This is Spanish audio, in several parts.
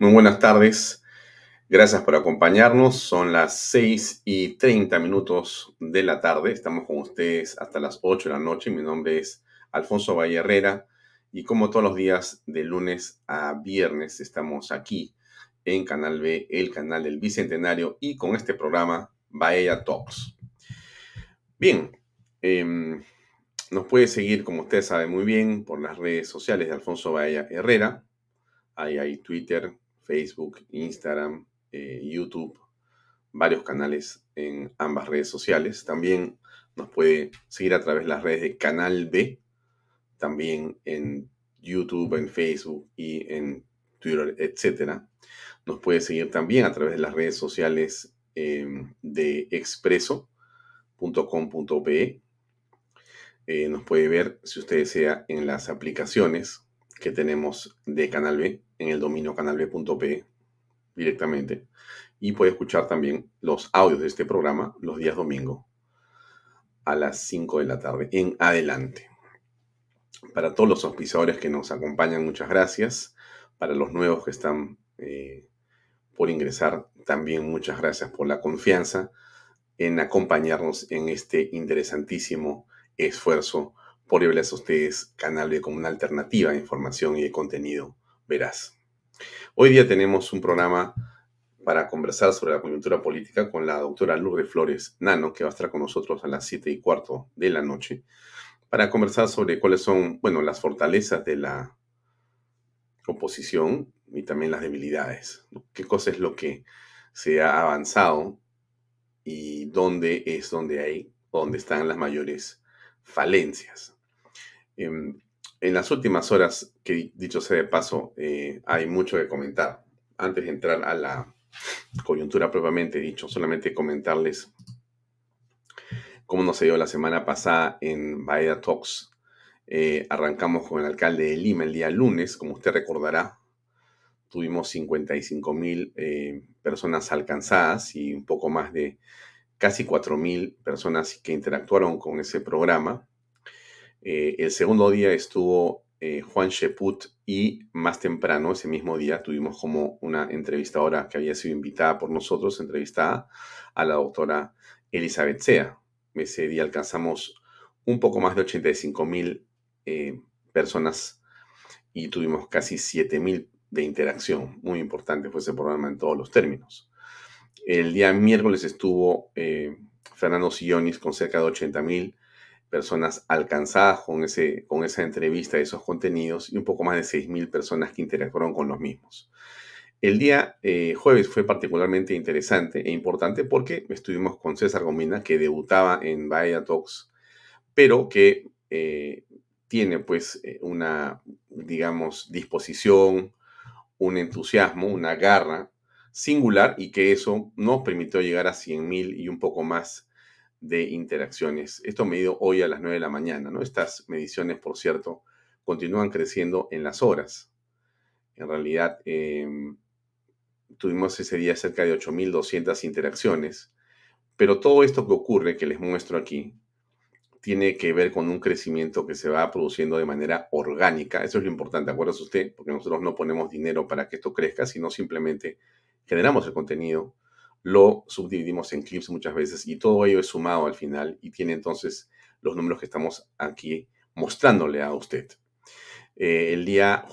Muy buenas tardes. Gracias por acompañarnos. Son las 6 y 30 minutos de la tarde. Estamos con ustedes hasta las 8 de la noche. Mi nombre es Alfonso Valle Herrera y como todos los días de lunes a viernes estamos aquí en Canal B, el canal del Bicentenario y con este programa Bahía Talks. Bien, em, nos puede seguir, como ustedes saben muy bien, por las redes sociales de Alfonso Bahía Herrera. Ahí hay Twitter, Facebook, Instagram, eh, YouTube, varios canales en ambas redes sociales. También nos puede seguir a través de las redes de Canal B, también en YouTube, en Facebook y en Twitter, etc. Nos puede seguir también a través de las redes sociales em, de expreso.com.pe. Eh, nos puede ver, si usted desea, en las aplicaciones que tenemos de Canal B en el dominio canalb.p directamente. Y puede escuchar también los audios de este programa los días domingo a las 5 de la tarde en adelante. Para todos los auspiciadores que nos acompañan, muchas gracias. Para los nuevos que están eh, por ingresar, también muchas gracias por la confianza en acompañarnos en este interesantísimo esfuerzo por llevarles a ustedes Canal B como una alternativa de información y de contenido veraz. Hoy día tenemos un programa para conversar sobre la coyuntura política con la doctora Lourdes Flores Nano, que va a estar con nosotros a las 7 y cuarto de la noche, para conversar sobre cuáles son, bueno, las fortalezas de la oposición y también las debilidades. ¿Qué cosa es lo que se ha avanzado y dónde es donde hay, dónde están las mayores falencias? Em, en las últimas horas, que dicho sea de paso, eh, hay mucho que comentar. Antes de entrar a la coyuntura propiamente dicho, solamente comentarles cómo nos se dio la semana pasada en Bahía Talks. Eh, arrancamos con el alcalde de Lima el día lunes, como usted recordará. Tuvimos 55 mil eh, personas alcanzadas y un poco más de casi 4 mil personas que interactuaron con ese programa. Eh, el segundo día estuvo eh, Juan Sheput y más temprano, ese mismo día, tuvimos como una entrevistadora que había sido invitada por nosotros, entrevistada a la doctora Elizabeth Sea. Ese día alcanzamos un poco más de 85 mil eh, personas y tuvimos casi 7 mil de interacción. Muy importante fue ese programa en todos los términos. El día miércoles estuvo Fernando Sillonis con cerca de 80 mil personas alcanzadas con, ese, con esa entrevista, esos contenidos, y un poco más de 6.000 personas que interactuaron con los mismos. El día eh, jueves fue particularmente interesante e importante porque estuvimos con César Gomina, que debutaba en Bahía Talks, pero que eh, tiene pues eh, una, digamos, disposición, un entusiasmo, una garra singular y que eso nos permitió llegar a 100.000 y un poco más de interacciones. Esto medido hoy a las 9 de la mañana, ¿no? Estas mediciones, por cierto, continúan creciendo en las horas. En realidad, em, tuvimos ese día cerca de 8.200 interacciones, pero todo esto que ocurre, que les muestro aquí, tiene que ver con un crecimiento que se va produciendo de manera orgánica. Eso es lo importante, acuérdese usted, porque nosotros no ponemos dinero para que esto crezca, sino simplemente generamos el contenido, lo subdividimos en clips muchas veces y todo ello es sumado al final y tiene entonces los números que estamos aquí mostrándole a usted. Eh, el día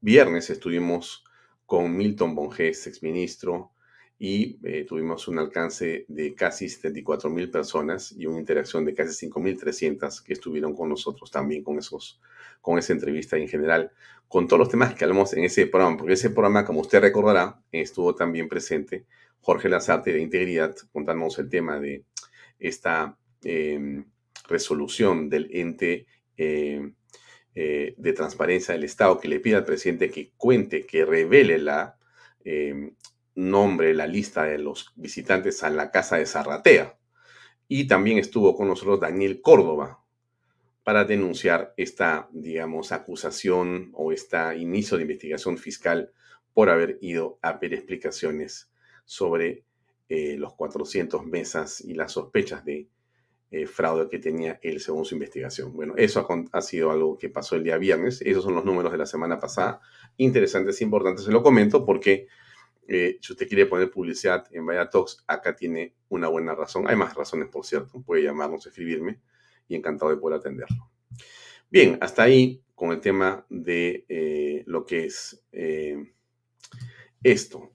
viernes estuvimos con Milton Bonges, exministro, y eh, tuvimos un alcance de casi 74 mil personas y una interacción de casi 5.300 que estuvieron con nosotros también con, esos, con esa entrevista en general, con todos los temas que hablamos en ese programa, porque ese programa, como usted recordará, estuvo también presente Jorge Lazarte de Integridad contándonos el tema de esta em, resolución del ente em, eh, de transparencia del Estado que le pide al presidente que cuente, que revele la em, nombre, la lista de los visitantes a la casa de Zarratea. Y también estuvo con nosotros Daniel Córdoba para denunciar esta, digamos, acusación o este inicio de investigación fiscal por haber ido a pedir explicaciones sobre eh, los 400 mesas y las sospechas de eh, fraude que tenía él según su investigación. Bueno, eso ha, sido algo que pasó el día viernes. Esos son los números de la semana pasada. Interesantes, importantes. Se lo comento porque eh, si usted quiere poner publicidad en Vaya Talks, acá tiene una buena razón. Hay más razones, por cierto. Puede llamarnos, escribirme y encantado de poder atenderlo. Bien, hasta ahí con el tema de lo que es esto.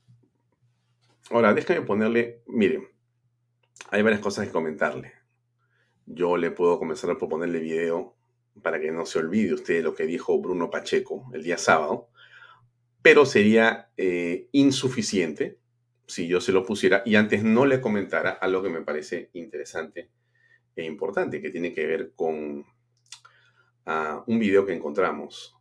Ahora, déjame ponerle, miren, hay varias cosas que comentarle. Yo le puedo comenzar por ponerle video para que no se olvide usted lo que dijo Bruno Pacheco el día sábado pero sería eh, insuficiente si yo se lo pusiera y antes no le comentara algo que me parece interesante e importante, que tiene que ver con ah, un video que encontramos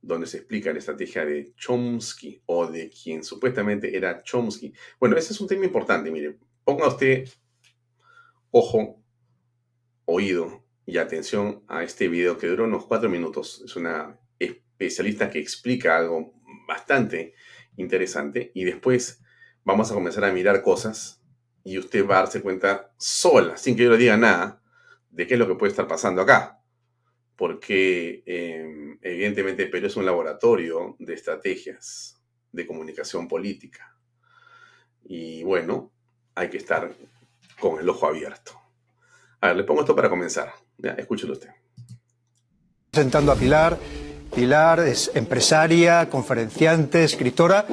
donde se explica la estrategia de Chomsky o de quien supuestamente era Chomsky. Bueno, ese es un tema importante, mire, ponga usted ojo, oído y atención a este video que dura unos cuatro minutos. Es una especialista que explica algo bastante interesante y después vamos a comenzar a mirar cosas y usted va a darse cuenta sola, sin que yo le diga nada, de qué es lo que puede estar pasando acá. Porque em, evidentemente Perú es un laboratorio de estrategias de comunicación política. Y bueno, hay que estar con el ojo abierto. A ver, le pongo esto para comenzar. Ya, escúchelo usted. Presentando a Pilar Pilar es empresaria, conferenciante, escritora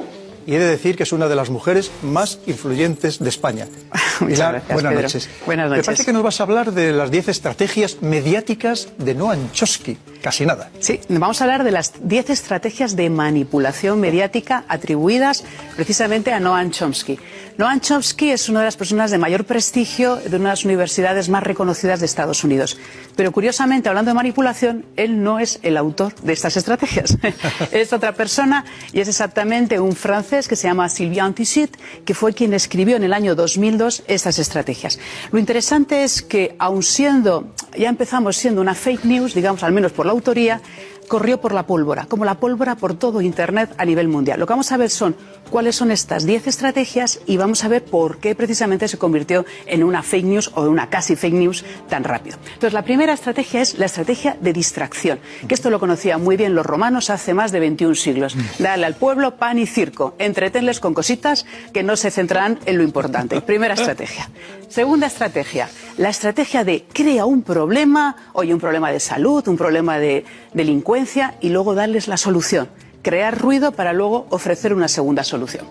y he de decir que es una de las mujeres más influyentes de España. Pilar, buenas noches. Buenas noches. Me parece que nos vas a hablar de las 10 estrategias mediáticas de Noam Chomsky. Casi nada. Sí, vamos a hablar de las 10 estrategias de manipulación mediática atribuidas precisamente a Noam Chomsky. Noam Chomsky es una de las personas de mayor prestigio de una de las universidades más reconocidas de Estados Unidos. Pero curiosamente, hablando de manipulación, él no es el autor de estas estrategias. es otra persona y es exactamente un francés que se llama Sylvain Tissit, que fue quien escribió en el año 2002 estas estrategias. Lo interesante es que, aun siendo, ya empezamos siendo una fake news, digamos, al menos por la autoría, corrió por la pólvora, como la pólvora por todo Internet a nivel mundial. Lo que vamos a ver son cuáles son estas 10 estrategias y vamos a ver por qué precisamente se convirtió en una fake news o una casi fake news tan rápido. Entonces, la primera estrategia es la estrategia de distracción, que esto lo conocían muy bien los romanos hace más de 21 siglos. Dale al pueblo pan y circo, entretenles con cositas que no se centrarán en lo importante. Primera estrategia. Segunda estrategia, la estrategia de crea un problema, oye, un problema de salud, un problema de delincuencia y luego darles la solución crear ruido para luego ofrecer una segunda solución.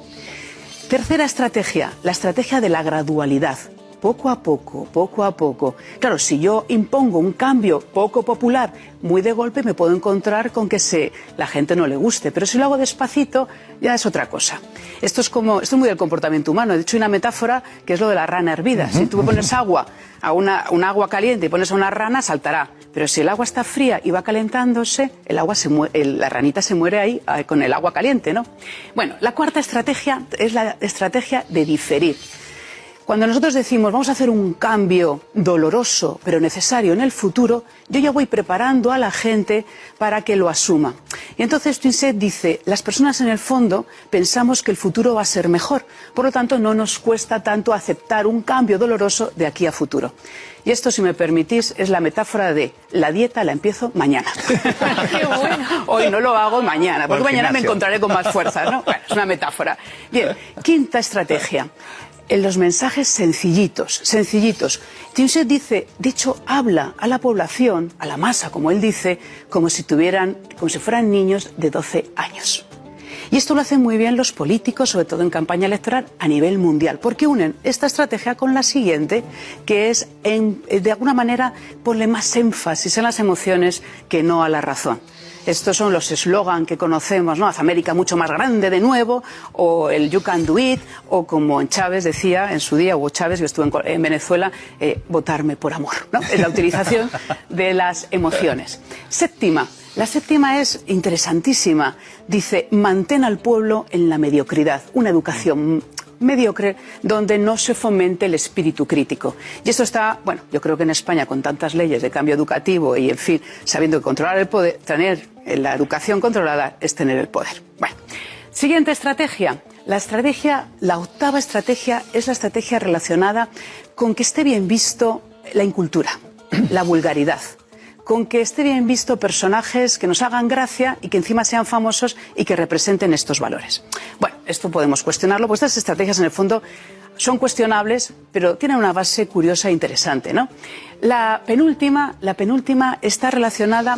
Tercera estrategia, la estrategia de la gradualidad. Poco a poco, poco a poco. Claro, si yo impongo un cambio poco popular, muy de golpe, me puedo encontrar con que se, la gente no le guste. Pero si lo hago despacito, ya es otra cosa. Esto es como, esto es muy del comportamiento humano. De hecho, hay una metáfora que es lo de la rana hervida. Si tú pones agua a una, un agua caliente y pones a una rana, saltará. Pero si el agua está fría y va calentándose, el agua se la ranita se muere ahí ah, con el agua caliente, ¿no? Bueno, la cuarta estrategia es la estrategia de diferir. Cuando nosotros decimos vamos a hacer un cambio doloroso pero necesario en el futuro, yo ya voy preparando a la gente para que lo asuma. Y entonces Twinset dice, las personas en el fondo pensamos que el futuro va a ser mejor, por lo tanto no nos cuesta tanto aceptar un cambio doloroso de aquí a futuro. Y esto, si me permitís, es la metáfora de la dieta la empiezo mañana. Hoy no lo hago mañana, porque mañana me encontraré con más fuerza, ¿no? es una metáfora. Bien, quinta estrategia en los mensajes sencillitos, sencillitos. Tinset dice, de hecho, habla a la población, a la masa, como él dice, como si tuvieran, como si fueran niños de 12 años. Y esto lo hacen muy bien los políticos, sobre todo en campaña electoral a nivel mundial, porque unen esta estrategia con la siguiente, que es, de alguna manera, ponerle más énfasis en las emociones que no a la razón. Estos son los eslogan que conocemos, ¿no? Haz América mucho más grande de nuevo, o el You can do it, o como Chávez decía en su día, Hugo Chávez, yo estuve en, Venezuela, eh, votarme por amor, ¿no? Es la utilización de las emociones. Séptima, la séptima es interesantísima. Dice, mantén al pueblo en la mediocridad, una educación mediocre donde no se fomente el espíritu crítico. Y esto está, bueno, yo creo que en España con tantas leyes de cambio educativo y, en fin, sabiendo que controlar el poder, tener la educación controlada es tener el poder. Bueno, siguiente estrategia. La estrategia, la octava estrategia es la estrategia relacionada con que esté bien visto la incultura, la vulgaridad, con que esté bien visto personajes que nos hagan gracia y que encima sean famosos y que representen estos valores. Bueno, esto podemos cuestionarlo, pues estas estrategias en el fondo son cuestionables, pero tienen una base curiosa e interesante. ¿no? La, penúltima, la penúltima está relacionada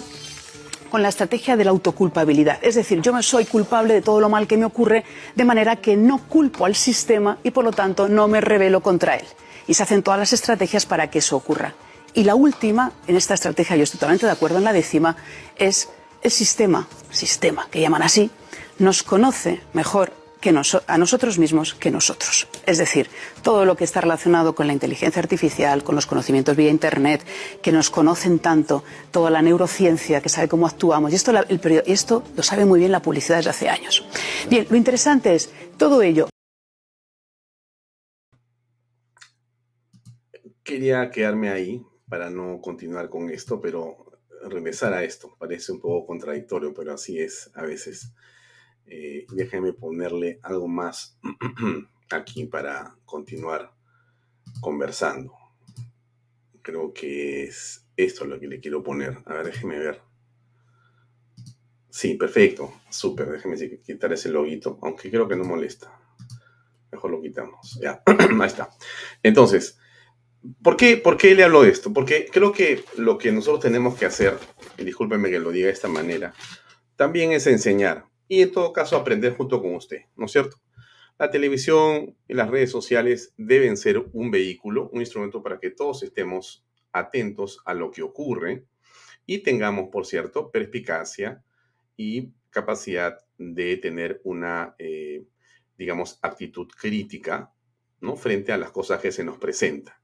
con la estrategia de la autoculpabilidad. Es decir, yo me soy culpable de todo lo mal que me ocurre, de manera que no culpo al sistema y por lo tanto no me rebelo contra él. Y se hacen todas las estrategias para que eso ocurra. Y la última, en esta estrategia, yo estoy totalmente de acuerdo en la décima, es el sistema, sistema que llaman así, nos conoce mejor que a nosotros mismos que nosotros. Es decir, todo lo que está relacionado con la inteligencia artificial, con los conocimientos vía Internet, que nos conocen tanto, toda la neurociencia que sabe cómo actuamos, y esto, el, esto lo sabe muy bien la publicidad desde hace años. Bien, lo interesante es todo ello. Quería quedarme ahí para no continuar con esto, pero regresar a esto. Parece un poco contradictorio, pero así es a veces. Eh, déjenme ponerle algo más aquí para continuar conversando. Creo que es esto lo que le quiero poner. A ver, déjeme ver. Sí, perfecto. Súper. Déjeme quitar ese loguito, aunque creo que no molesta. Mejor lo quitamos. Ya, ahí está. Entonces, ¿Por qué, ¿Por qué le hablo de esto? Porque creo que lo que nosotros tenemos que hacer, y discúlpeme que lo diga de esta manera, también es enseñar y en todo caso aprender junto con usted, ¿no es cierto? La televisión y las redes sociales deben ser un vehículo, un instrumento para que todos estemos atentos a lo que ocurre y tengamos, por cierto, perspicacia y capacidad de tener una, eh, digamos, actitud crítica. Frente a las cosas que se nos presentan.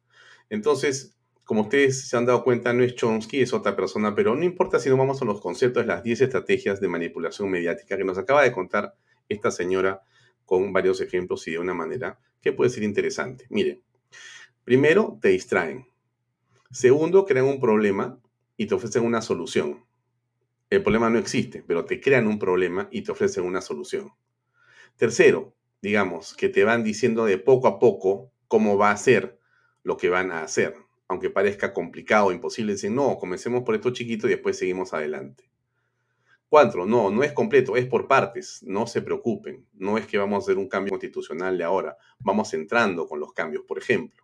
Entonces, como ustedes se han dado cuenta, no es Chomsky, es otra persona, pero no importa si no vamos a los conceptos, las 10 estrategias de manipulación mediática que nos acaba de contar esta señora con varios ejemplos y de una manera que puede ser interesante. Miren, primero, te distraen. Segundo, crean un problema y te ofrecen una solución. El problema no existe, pero te crean un problema y te ofrecen una solución. Tercero, digamos, que te van diciendo de poco a poco cómo va a ser lo que van a hacer. Aunque parezca complicado o imposible, dicen, no, comencemos por esto chiquito y después seguimos adelante. Cuatro, no, no es completo, es por partes, no se preocupen. No es que vamos a hacer un cambio constitucional de ahora, vamos entrando con los cambios, por ejemplo.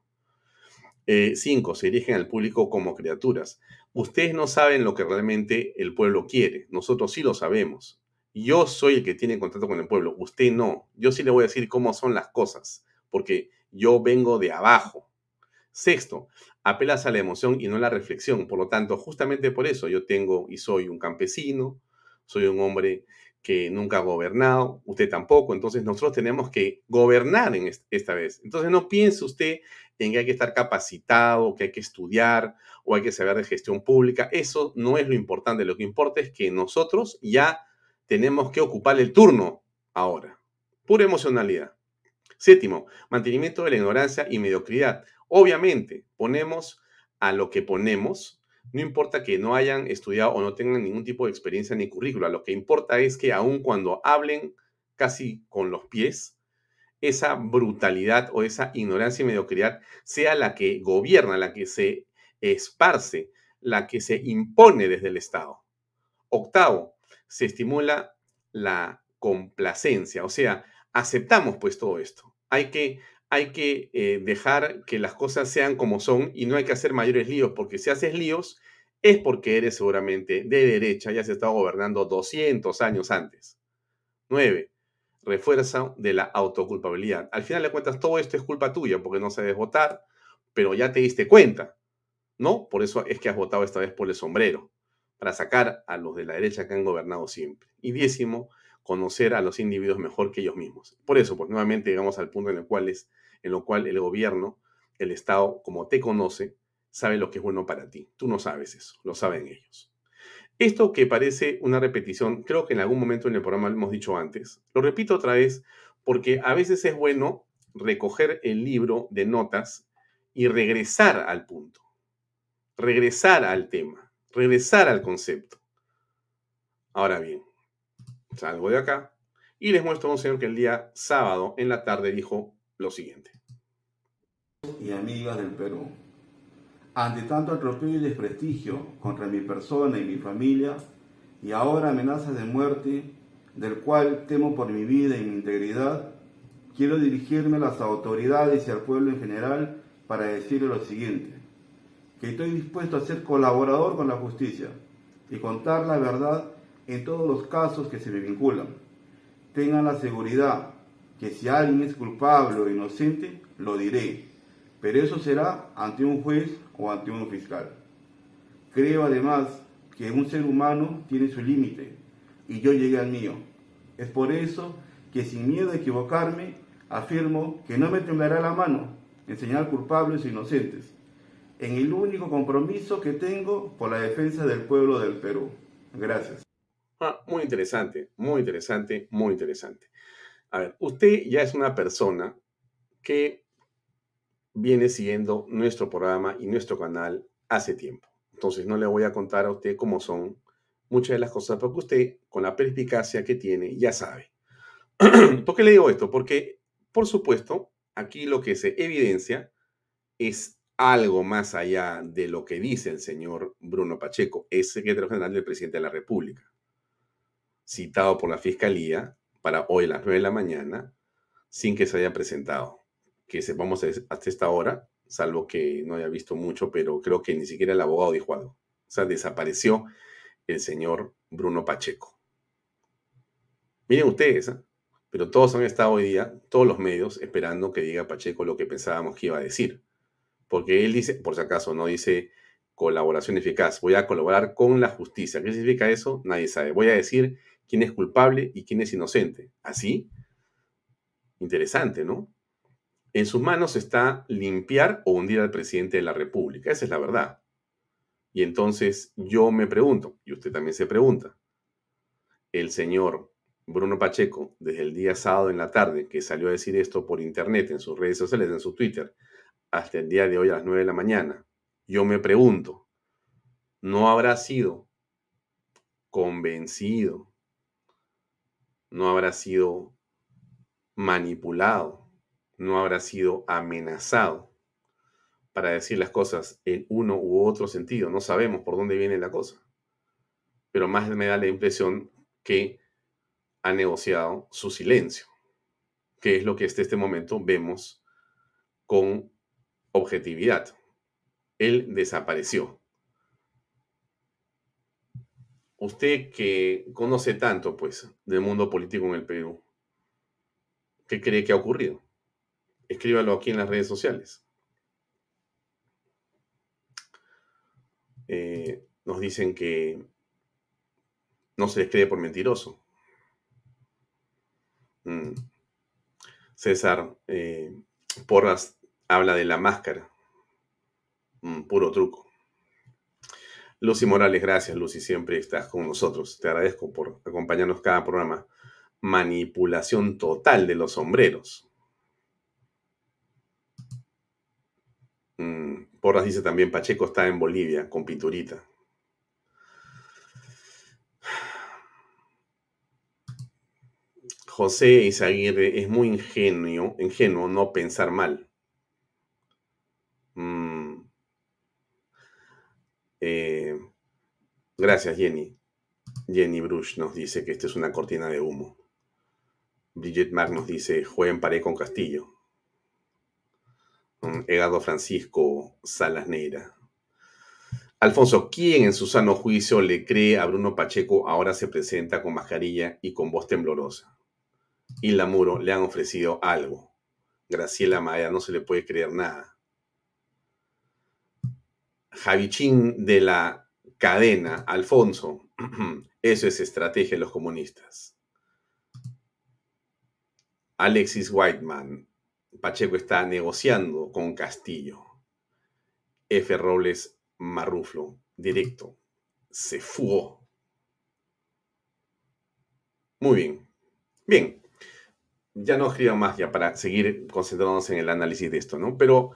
Eh, cinco, se dirigen al público como criaturas. Ustedes no saben lo que realmente el pueblo quiere, nosotros sí lo sabemos. Yo soy el que tiene contacto con el pueblo, usted no. Yo sí le voy a decir cómo son las cosas, porque yo vengo de abajo. Sexto, apelas a la emoción y no a la reflexión. Por lo tanto, justamente por eso yo tengo y soy un campesino, soy un hombre que nunca ha gobernado, usted tampoco, entonces nosotros tenemos que gobernar en esta vez. Entonces no piense usted en que hay que estar capacitado, que hay que estudiar o hay que saber de gestión pública. Eso no es lo importante, lo que importa es que nosotros ya tenemos que ocupar el turno ahora. Pura emocionalidad. Séptimo, mantenimiento de la ignorancia y mediocridad. Obviamente, ponemos a lo que ponemos, no importa que no hayan estudiado o no tengan ningún tipo de experiencia ni currícula, lo que importa es que aun cuando hablen casi con los pies, esa brutalidad o esa ignorancia y mediocridad sea la que gobierna, la que se esparce, la que se impone desde el Estado. Octavo, se estimula la complacencia, o sea, aceptamos pues todo esto. Hay que, hay que eh, dejar que las cosas sean como son y no hay que hacer mayores líos, porque si haces líos es porque eres seguramente de derecha y has estado gobernando 200 años antes. Nueve, refuerza de la autoculpabilidad. Al final de cuentas, todo esto es culpa tuya porque no sabes votar, pero ya te diste cuenta, ¿no? Por eso es que has votado esta vez por el sombrero, para sacar a los de la derecha que han gobernado siempre. Y décimo, conocer a los individuos mejor que ellos mismos. Por eso, pues nuevamente llegamos al punto en el cual, es, en lo cual el gobierno, el Estado, como te conoce, sabe lo que es bueno para ti. Tú no sabes eso, lo saben ellos. Esto que parece una repetición, creo que en algún momento en el programa lo hemos dicho antes. Lo repito otra vez porque a veces es bueno recoger el libro de notas y regresar al punto, regresar al tema, regresar al concepto. Ahora bien, salgo de acá y les muestro a un señor que el día sábado en la tarde dijo lo siguiente. Y amigas del Perú, ante tanto atropello y desprestigio contra mi persona y mi familia, y ahora amenazas de muerte, del cual temo por mi vida y mi integridad, quiero dirigirme a las autoridades y al pueblo en general para decirle lo siguiente, que estoy dispuesto a ser colaborador con la justicia y contar la verdad en todos los casos que se me vinculan. Tengan la seguridad que si alguien es culpable o inocente, lo diré, pero eso será ante un juez o ante un fiscal. Creo además que un ser humano tiene su límite y yo llegué al mío. Es por eso que sin miedo a equivocarme, afirmo que no me temblará la mano en señalar culpables o inocentes, en el único compromiso que tengo por la defensa del pueblo del Perú. Gracias. Ah, muy interesante, muy interesante, muy interesante. A ver, usted ya es una persona que viene siguiendo nuestro programa y nuestro canal hace tiempo. Entonces no le voy a contar a usted cómo son muchas de las cosas, porque usted, con la perspicacia que tiene, ya sabe. ¿Por qué le digo esto? Porque, por supuesto, aquí lo que se evidencia es algo más allá de lo que dice el señor Bruno Pacheco, es secretario general del presidente de la República, citado por la Fiscalía para hoy a las 9 de la mañana, sin que se haya presentado que sepamos hasta esta hora, salvo que no haya visto mucho, pero creo que ni siquiera el abogado dijo algo. O sea, desapareció el señor Bruno Pacheco. Miren ustedes, ¿eh? pero todos han estado hoy día, todos los medios, esperando que diga Pacheco lo que pensábamos que iba a decir. Porque él dice, por si acaso, no dice colaboración eficaz, voy a colaborar con la justicia. ¿Qué significa eso? Nadie sabe. Voy a decir quién es culpable y quién es inocente. ¿Así? Interesante, ¿no? En sus manos está limpiar o hundir al presidente de la República. Esa es la verdad. Y entonces yo me pregunto, y usted también se pregunta, el señor Bruno Pacheco, desde el día sábado en la tarde, que salió a decir esto por internet, en sus redes sociales, en su Twitter, hasta el día de hoy a las 9 de la mañana, yo me pregunto, ¿no habrá sido convencido? ¿No habrá sido manipulado? no habrá sido amenazado para decir las cosas en uno u otro sentido. No sabemos por dónde viene la cosa. Pero más me da la impresión que ha negociado su silencio, que es lo que hasta este momento vemos con objetividad. Él desapareció. Usted que conoce tanto, pues, del mundo político en el Perú, ¿qué cree que ha ocurrido? escríbalo aquí en las redes sociales. Eh, nos dicen que no se les cree por mentiroso. Mm. César eh, Porras habla de la máscara. Mm, puro truco. Lucy Morales, gracias Lucy, siempre estás con nosotros. Te agradezco por acompañarnos cada programa. Manipulación total de los sombreros. Mm, Porras dice también, Pacheco está en Bolivia con Pinturita. José Izaguirre es muy ingenuo, ingenuo no pensar mal. Mm. Eh, gracias, Jenny. Jenny Brush nos dice que esta es una cortina de humo. Bridget Mag nos dice, jueguen pared con Castillo. Mm, Edgardo Francisco Salas Neira. Alfonso, ¿quién en su sano juicio le cree a Bruno Pacheco ahora se presenta con mascarilla y con voz temblorosa? y Lamuro le han ofrecido algo. Graciela Maya no se le puede creer nada. Javichín de la cadena, Alfonso, eso es estrategia de los comunistas. Alexis Whiteman, Pacheco está negociando con Castillo. F. Robles Marruflo, directo, se fugó. Muy bien. Bien, ya no escriban más ya para seguir concentrándonos en el análisis de esto, ¿no? Pero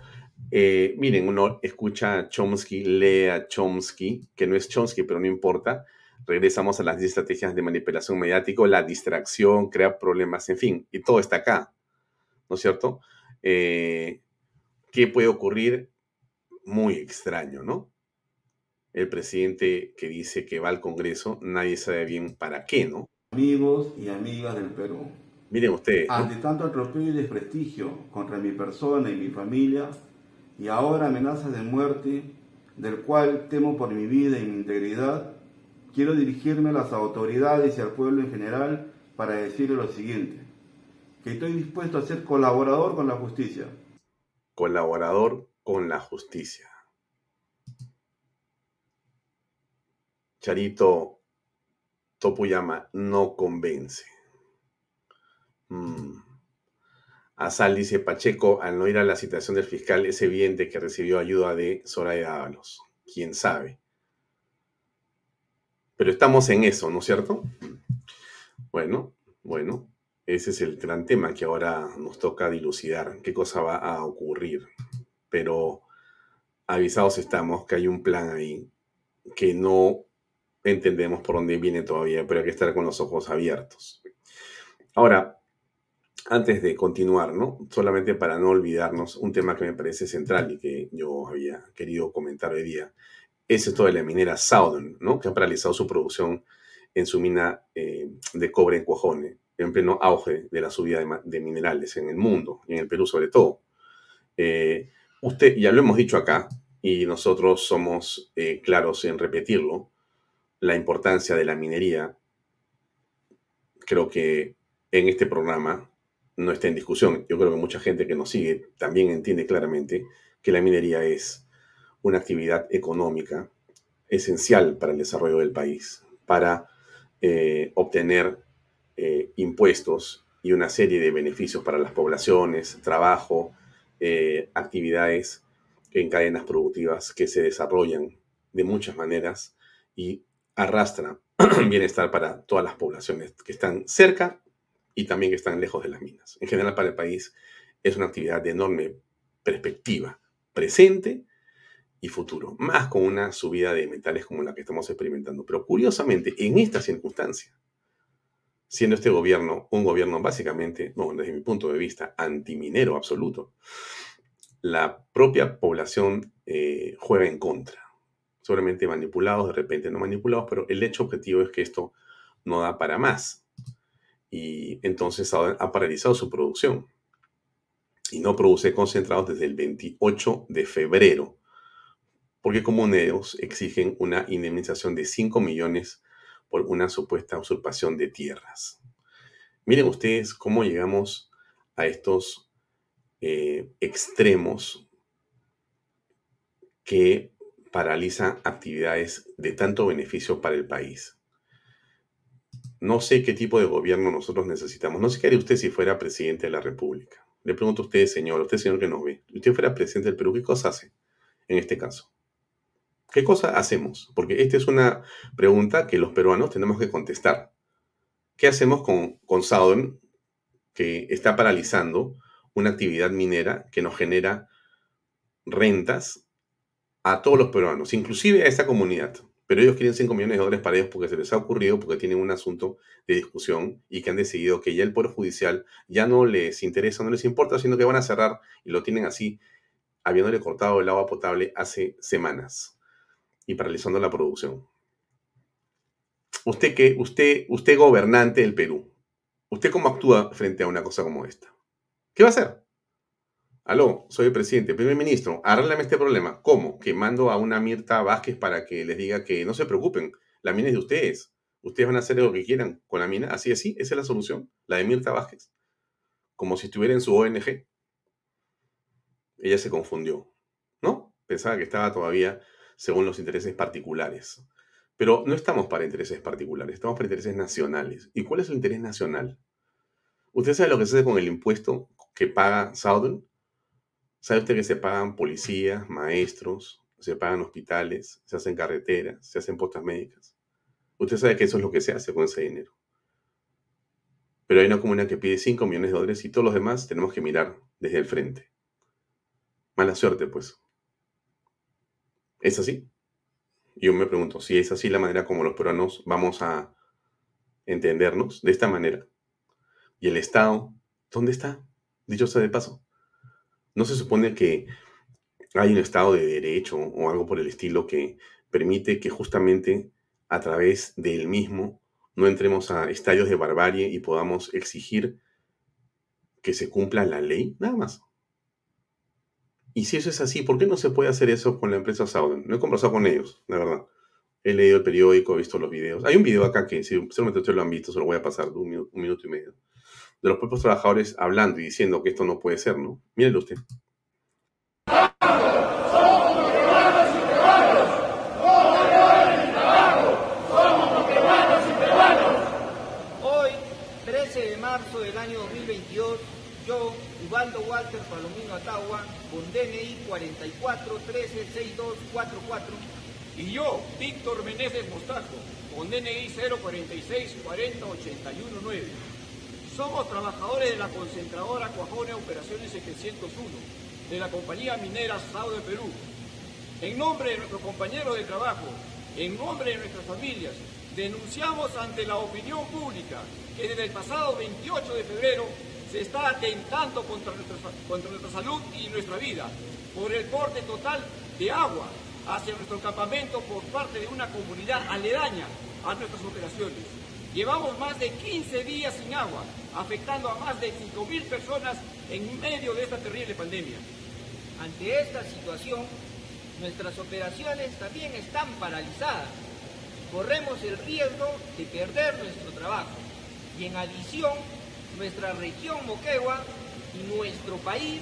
eh, miren, uno escucha a Chomsky, lee a Chomsky, que no es Chomsky, pero no importa. Regresamos a las estrategias de manipulación mediático, la distracción, crea problemas, en fin, y todo está acá, ¿no es cierto? Eh, ¿Qué puede ocurrir? Muy extraño, ¿no? El presidente que dice que va al Congreso, nadie sabe bien para qué, ¿no? Amigos y amigas del Perú, Miren ustedes. Ante tanto atropello y desprestigio contra mi persona y mi familia, y ahora amenazas de muerte, del cual temo por mi vida y mi integridad, quiero dirigirme a las autoridades y al pueblo en general para decirle lo siguiente, que estoy dispuesto a ser colaborador con la justicia. Colaborador con la justicia. Charito Topuyama no convence. Mm. Asal dice Pacheco, al no ir a la citación del fiscal, es evidente que recibió ayuda de Soraya Ábalos. ¿Quién sabe? Pero estamos en eso, ¿no es cierto? Bueno, bueno, ese es el gran tema que ahora nos toca dilucidar. ¿Qué cosa va a ocurrir? Pero avisados estamos que hay un plan ahí que no entendemos por dónde viene todavía, pero hay que estar con los ojos abiertos. Ahora, antes de continuar, ¿no? Solamente para no olvidarnos, un tema que me parece central y que yo había querido comentar hoy día, es esto de la minera Southern, ¿no? Que ha paralizado su producción en su mina eh, de cobre en Cuajone, en pleno auge de la subida de, minerales en el mundo, en el Perú sobre todo. Eh, usted, ya lo hemos dicho acá, y nosotros somos eh, claros en repetirlo, la importancia de la minería, creo que en este programa no está en discusión. Yo creo que mucha gente que nos sigue también entiende claramente que la minería es una actividad económica esencial para el desarrollo del país, para eh, obtener eh, impuestos y una serie de beneficios para las poblaciones, trabajo, eh, actividades en cadenas productivas que se desarrollan de muchas maneras y arrastran bienestar para todas las poblaciones que están cerca y también que están lejos de las minas. En general, para el país es una actividad de enorme perspectiva, presente y futuro, más con una subida de metales como la que estamos experimentando. Pero curiosamente, en esta circunstancia, siendo este gobierno un gobierno básicamente, bueno, desde mi punto de vista, antiminero absoluto, la propia población eh, juega en contra. Seguramente manipulados, de repente no manipulados, pero el hecho objetivo es que esto no da para más y entonces ha, paralizado su producción y no produce concentrados desde el 28 de febrero, porque comuneros exigen una indemnización de 5 millones por una supuesta usurpación de tierras. Miren ustedes cómo llegamos a estos eh, extremos que paralizan actividades de tanto beneficio para el país. No sé qué tipo de gobierno nosotros necesitamos. No sé qué haría usted si fuera presidente de la República. Le pregunto a usted, señor, a usted, señor que nos ve. Si usted fuera presidente del Perú, ¿qué cosa hace en este caso? ¿Qué cosa hacemos? Porque esta es una pregunta que los peruanos tenemos que contestar. ¿Qué hacemos con, con que está paralizando una actividad minera que nos genera rentas a todos los peruanos, inclusive a esta comunidad. Pero ellos quieren 5 millones de dólares para ellos porque se les ha ocurrido, porque tienen un asunto de discusión y que han decidido que ya el Poder Judicial ya no les interesa, no les importa, sino que van a cerrar y lo tienen así, habiéndole cortado el agua potable hace semanas y paralizando la producción. Usted que, usted, usted gobernante del Perú, ¿usted cómo actúa frente a una cosa como esta? ¿Qué va a hacer? Aló, soy el presidente, primer ministro, arréglame este problema. ¿Cómo? Que mando a una Mirta Vázquez para que les diga que no se preocupen, la mina es de ustedes. Ustedes van a hacer lo que quieran con la mina. Así, así, esa es la solución, la de Mirta Vázquez. Como si estuviera en su ONG. Ella se confundió, ¿no? Pensaba que estaba todavía según los intereses particulares. Pero no estamos para intereses particulares, estamos para intereses nacionales. ¿Y cuál es el interés nacional? ¿Usted sabe lo que se hace con el impuesto que paga Southern? ¿Sabe usted que se pagan policías, maestros, se pagan hospitales, se hacen carreteras, se hacen postas médicas? Usted sabe que eso es lo que se hace con ese dinero. Pero hay una comunidad que pide 5 millones de dólares y todos los demás tenemos que mirar desde el frente. Mala suerte, pues. ¿Es así? Yo me pregunto, si es así la manera como los peruanos vamos a entendernos, de esta manera. ¿Y el Estado? ¿Dónde está? Dicho sea de paso. ¿No se supone que hay un Estado de Derecho o algo por el estilo que permite que justamente a través del mismo no entremos a estadios de barbarie y podamos exigir que se cumpla la ley? Nada más. Y si eso es así, ¿por qué no se puede hacer eso con la empresa Sauden? No he conversado con ellos, la verdad. He leído el periódico, he visto los videos. Hay un video acá que, si seguramente ustedes lo han visto, se lo voy a pasar un, minuto y medio de los propios trabajadores hablando y diciendo que esto no puede ser, ¿no? Mírenlo usted. Hoy, 13 de marzo del año 2022, yo, Ubaldo Walter Palomino Atagua, con DNI 44 13 6244. Y yo, Víctor Meneses Mostajo, con DNI 046 40 81 9 somos trabajadores de la concentradora Cuajone Operaciones 701 de la compañía minera Sao de Perú. En nombre de nuestros compañeros de trabajo, en nombre de nuestras familias, denunciamos ante la opinión pública que desde el pasado 28 de febrero se está atentando contra nuestra, contra nuestra salud y nuestra vida por el corte total de agua hacia nuestro campamento por parte de una comunidad aledaña a nuestras operaciones. Llevamos más de 15 días sin agua, afectando a más de 5.000 personas en medio de esta terrible pandemia. Ante esta situación, nuestras operaciones también están paralizadas. Corremos el riesgo de perder nuestro trabajo. Y en adición, nuestra región Moquegua y nuestro país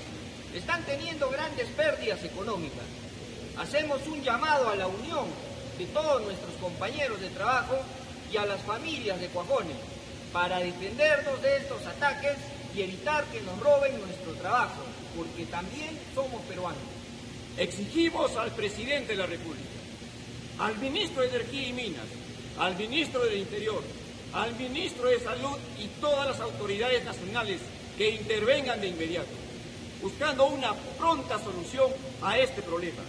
están teniendo grandes pérdidas económicas. Hacemos un llamado a la unión de todos nuestros compañeros de trabajo y a las familias de Cuajones para defendernos de estos ataques y evitar que nos roben nuestro trabajo, porque también somos peruanos. Exigimos al presidente de la República, al ministro de Energía y Minas, al ministro del Interior, al ministro de Salud y todas las autoridades nacionales que intervengan de inmediato, buscando una pronta solución a este problema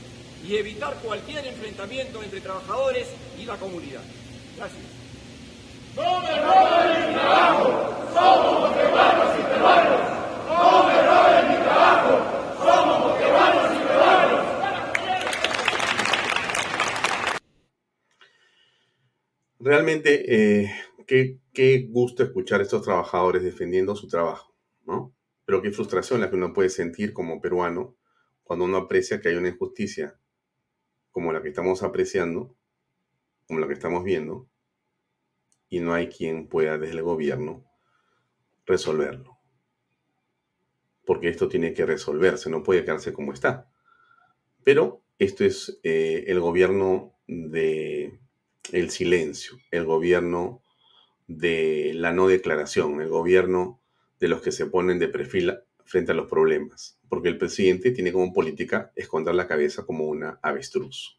y evitar cualquier enfrentamiento entre trabajadores y la comunidad. Gracias. No me roben mi trabajo, somos moquebanos y peruanos. No me roben mi trabajo, somos moquebanos y peruanos. Realmente, eh, qué, qué gusto escuchar a estos trabajadores defendiendo su trabajo, ¿no? Pero qué frustración la que uno puede sentir como peruano cuando uno aprecia que hay una injusticia como la que estamos apreciando, como la que estamos viendo, y no hay quien pueda desde el gobierno resolverlo. Porque esto tiene que resolverse, no puede quedarse como está. Pero esto es eh, el gobierno de el silencio, el gobierno de la no declaración, el gobierno de los que se ponen de perfil frente a los problemas, porque el presidente tiene como política esconder la cabeza como una avestruz.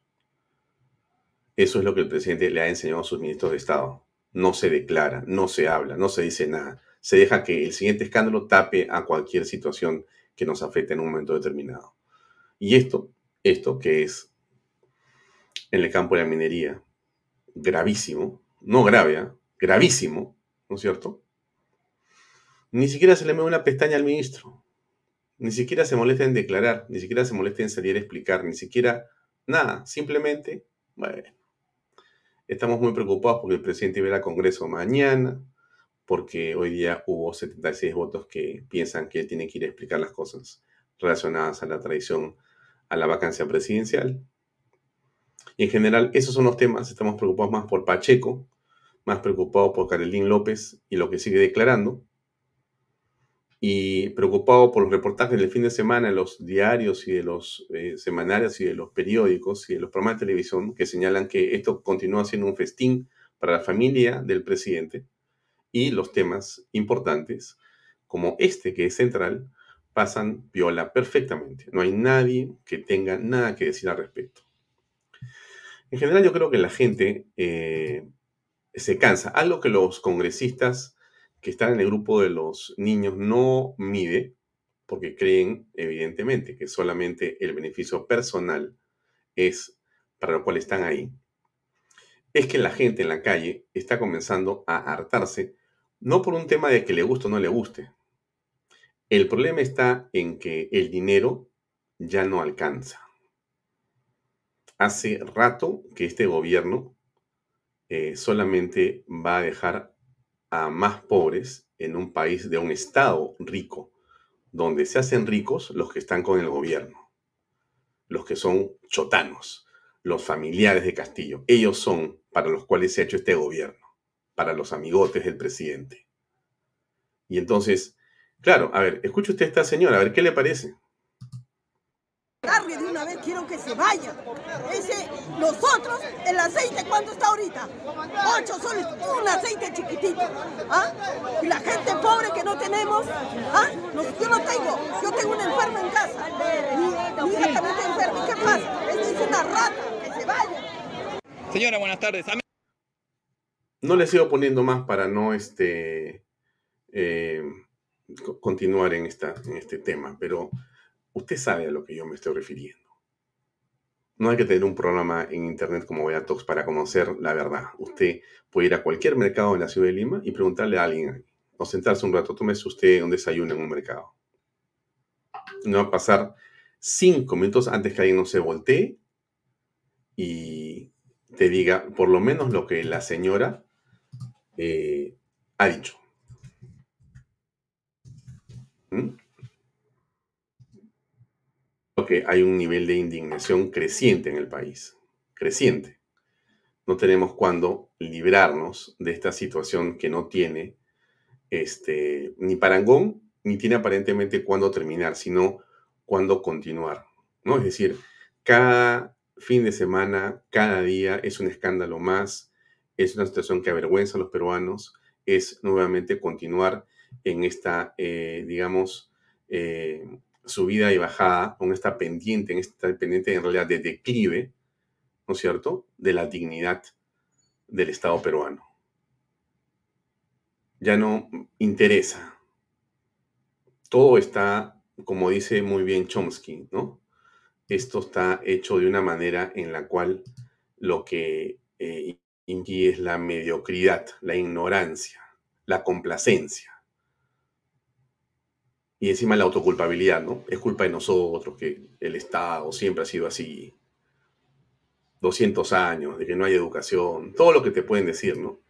Eso es lo que el presidente le ha enseñado a sus ministros de Estado no se declara, no se habla, no se dice nada. Se deja que el siguiente escándalo tape a cualquier situación que nos afecte en un momento determinado. Y esto, esto que es en el campo de la minería, gravísimo, no grave, ¿ah? gravísimo, ¿no es cierto? Ni siquiera se le mueve una pestaña al ministro. Ni siquiera se molesta en declarar, ni siquiera se molesta en salir a explicar, ni siquiera nada. Simplemente, bueno, estamos muy preocupados porque el presidente al Congreso mañana, porque hoy día hubo 76 votos que piensan que él tiene que ir a explicar las cosas relacionadas a la traición a la vacancia presidencial. Y en general, esos son los temas. Estamos preocupados más por Pacheco, más preocupados por Carolín López y lo que sigue declarando. Y preocupado por los reportajes del fin de semana en los diarios y de los eh, semanarios y de los periódicos y de los programas de televisión que señalan que esto continúa siendo un festín para la familia del presidente y los temas importantes, como este que es central, pasan viola perfectamente. No hay nadie que tenga nada que decir al respecto. En general yo creo que la gente eh, se cansa. Algo que los congresistas que están en el grupo de los niños no mide, porque creen evidentemente que solamente el beneficio personal es para lo cual están ahí, es que la gente en la calle está comenzando a hartarse, no por un tema de que le guste o no le guste. El problema está en que el dinero ya no alcanza hace rato que este gobierno eh, solamente va a dejar a más pobres en un país de un estado rico, donde se hacen ricos los que están con el gobierno, los que son chotanos, los familiares de Castillo. Ellos son para los cuales se ha hecho este gobierno, para los amigotes del presidente. Y entonces, claro, a ver, escuche usted a esta señora, a ver qué le parece que se vaya. Ese, nosotros, el aceite, ¿cuánto está ahorita? Ocho soles, un aceite chiquitito. ¿ah? Y la gente pobre que no tenemos, ¿ah? yo no tengo, yo tengo una enferma en casa. Mi, mi hija también está enferma. ¿Y qué pasa? es una rata, que se vaya. Señora, buenas tardes. No le sigo poniendo más para no este, eh, continuar en, esta, en este tema, pero Usted sabe a lo que yo me estoy refiriendo. No hay que tener un programa en internet como Talks para conocer la verdad. Usted puede ir a cualquier mercado en la ciudad de Lima y preguntarle a alguien o sentarse un rato, tómese usted un desayuno en un mercado. No va a pasar cinco minutos antes que alguien no se voltee y te diga por lo menos lo que la señora eh, ha dicho. ¿Mm? Que hay un nivel de indignación creciente en el país, creciente. No tenemos cuándo librarnos de esta situación que no tiene este, ni parangón, ni tiene aparentemente cuándo terminar, sino cuándo continuar. ¿no? Es decir, cada fin de semana, cada día es un escándalo más, es una situación que avergüenza a los peruanos, es nuevamente continuar en esta, eh, digamos, eh, subida y bajada, con esta pendiente, en esta pendiente en realidad de declive, ¿no es cierto?, de la dignidad del Estado peruano. Ya no interesa. Todo está, como dice muy bien Chomsky, ¿no? Esto está hecho de una manera en la cual lo que eh, es la mediocridad, la ignorancia, la complacencia y encima la autoculpabilidad, ¿no? Es culpa de nosotros, que el Estado siempre ha sido así. 200 años, de que no hay educación, todo lo que te pueden decir, ¿no?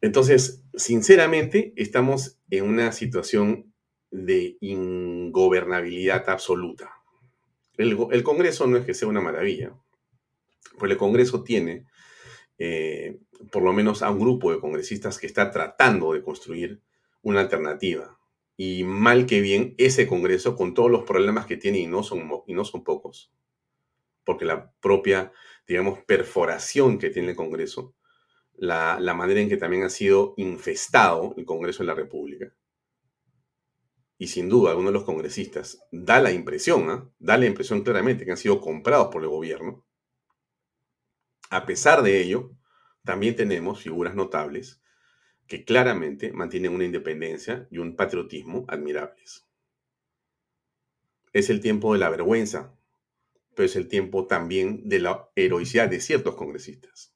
Entonces, sinceramente, estamos en una situación de ingobernabilidad absoluta. El, Congreso no es que sea una maravilla, pero el Congreso tiene eh, por lo menos a un grupo de congresistas que está tratando de construir una alternativa y mal que bien ese Congreso, con todos los problemas que tiene, y no son, y no son pocos, porque la propia, digamos, perforación que tiene el Congreso, la, manera en que también ha sido infestado el Congreso de la República, y sin duda algunos de los congresistas da la impresión, ¿ah? da la impresión claramente que han sido comprados por el gobierno. A pesar de ello, también tenemos figuras notables que claramente mantienen una independencia y un patriotismo admirables. Es el tiempo de la vergüenza, pero es el tiempo también de la heroicidad de ciertos congresistas.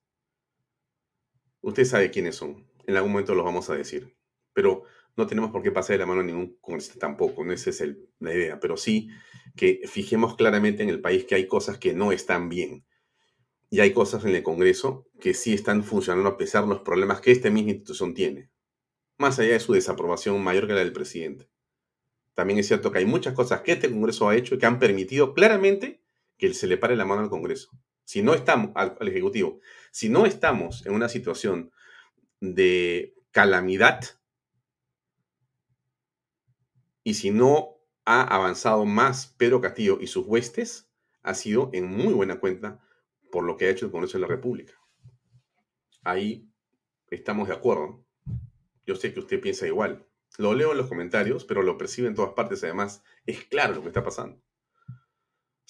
Usted sabe quiénes son. En algún momento los vamos a decir. Pero no tenemos por qué pasar de la mano a ningún congresista tampoco. No esa es la idea. Pero sí que fijemos claramente en el país que hay cosas que no están bien. Y hay cosas en el Congreso que sí están funcionando a pesar de los problemas que esta misma institución tiene. Más allá de su desaprobación mayor que la del presidente. También es cierto que hay muchas cosas que este Congreso ha hecho que han permitido claramente que se le pare la mano al Congreso. Si no estamos, al, Ejecutivo, si no estamos en una situación de calamidad y si no ha avanzado más Pedro Castillo y sus huestes, ha sido en muy buena cuenta por lo que ha hecho el Congreso de la República. Ahí estamos de acuerdo. Yo sé que usted piensa igual. Lo leo en los comentarios, pero lo percibe en todas partes. Además, es claro lo que está pasando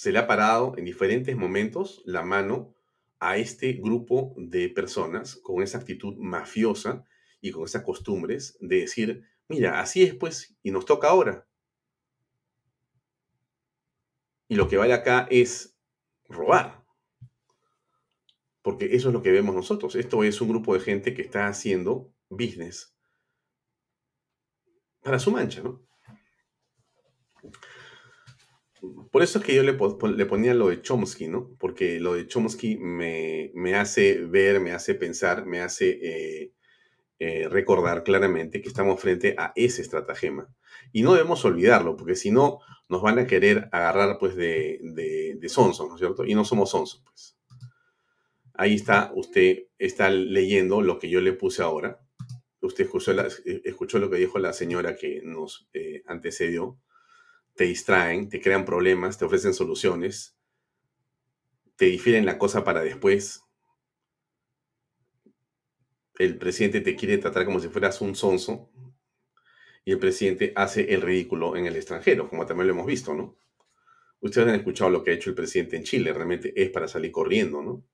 se le ha parado en diferentes momentos la mano a este grupo de personas con esa actitud mafiosa y con esas costumbres de decir, mira, así es pues, y nos toca ahora. Y lo que vale acá es robar. Porque eso es lo que vemos nosotros. Esto es un grupo de gente que está haciendo business para su mancha, ¿no? Por eso es que yo le, ponía lo de Chomsky, ¿no? Porque lo de Chomsky me, hace ver, me hace pensar, me hace eh, eh, recordar claramente que estamos frente a ese estratagema. Y no debemos olvidarlo, porque si no, nos van a querer agarrar pues de, de, ¿no es cierto? Y no somos sonsos, pues. Ahí está, usted está leyendo lo que yo le puse ahora. Usted escuchó, escuchó lo que dijo la señora que nos eh, antecedió te distraen, te crean problemas, te ofrecen soluciones, te difieren la cosa para después. El presidente te quiere tratar como si fueras un sonso y el presidente hace el ridículo en el extranjero, como también lo hemos visto, ¿no? Ustedes han escuchado lo que ha hecho el presidente en Chile, realmente es para salir corriendo, ¿no?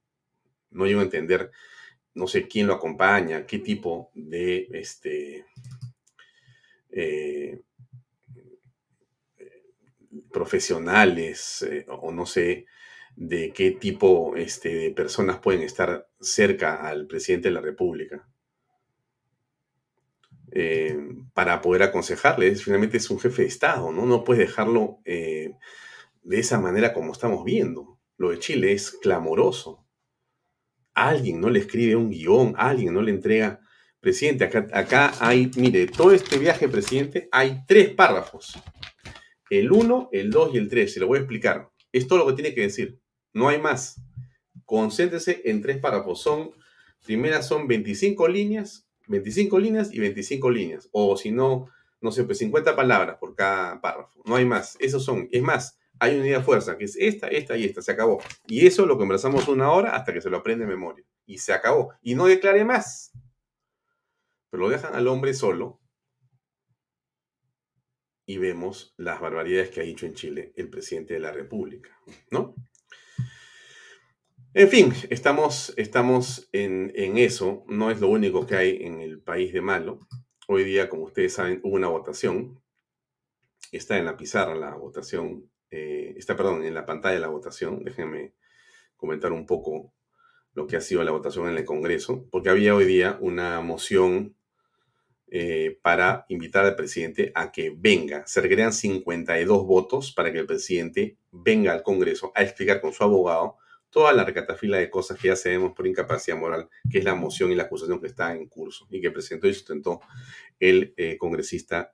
No llego a entender, no sé quién lo acompaña, qué tipo de este, eh, profesionales eh, o no sé de qué tipo este, de personas pueden estar cerca al presidente de la República eh, para poder aconsejarle. Finalmente es un jefe de Estado, ¿no? No puedes dejarlo de esa manera como estamos viendo. Lo de Chile es clamoroso. Alguien no le escribe un guion, alguien no le entrega. Presidente, acá, acá hay, mire, todo este viaje, presidente, hay tres párrafos el 1, el 2 y el 3. Se lo voy a explicar. Es todo lo que tiene que decir. No hay más. Concéntrese en tres párrafos. Son, primeras son 25 líneas, 25 líneas y 25 líneas. O si no, no sé, pues 50 palabras por cada párrafo. No hay más. Esos son. Es más, hay una unidad de fuerza que es esta, esta y esta. Se acabó. Y eso lo conversamos una hora hasta que se lo aprende de memoria. Y se acabó. Y no declare más. Pero lo dejan al hombre solo y vemos las barbaridades que ha dicho en Chile el presidente de la República, ¿no? En fin, estamos, estamos en, eso, no es lo único que hay en el país de malo. Hoy día, como ustedes saben, hubo una votación, está en la pizarra la votación, eh, está, perdón, en la pantalla la votación, déjenme comentar un poco lo que ha sido la votación en el Congreso, porque había hoy día una moción eh, para invitar al presidente a que venga. Se requerían 52 votos para que el presidente venga al Congreso a explicar con su abogado toda la recatafila de cosas que ya sabemos por incapacidad moral, que es la moción y la acusación que está en curso y que presentó y sustentó el eh, congresista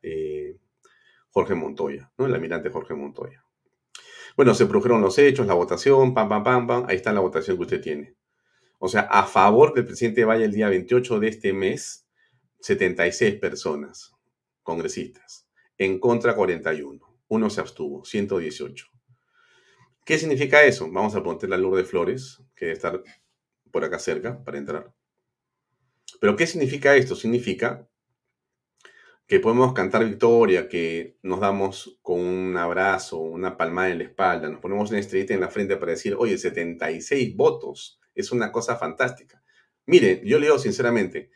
Jorge Montoya, ¿no? el almirante Jorge Montoya. Bueno, se produjeron los hechos, la votación, pam, pam, pam, pam, ahí está la votación que usted tiene. O sea, a favor que el presidente vaya el día 28 de este mes, 76 personas, congresistas. En contra 41. Uno se abstuvo, 118. ¿Qué significa eso? Vamos a poner la de Flores, que debe estar por acá cerca para entrar. Pero ¿qué significa esto? Significa que podemos cantar victoria, que nos damos con un abrazo, una palmada en la espalda, nos ponemos una estrellita en la frente para decir, oye, 76 votos, es una cosa fantástica. Mire, yo le sinceramente,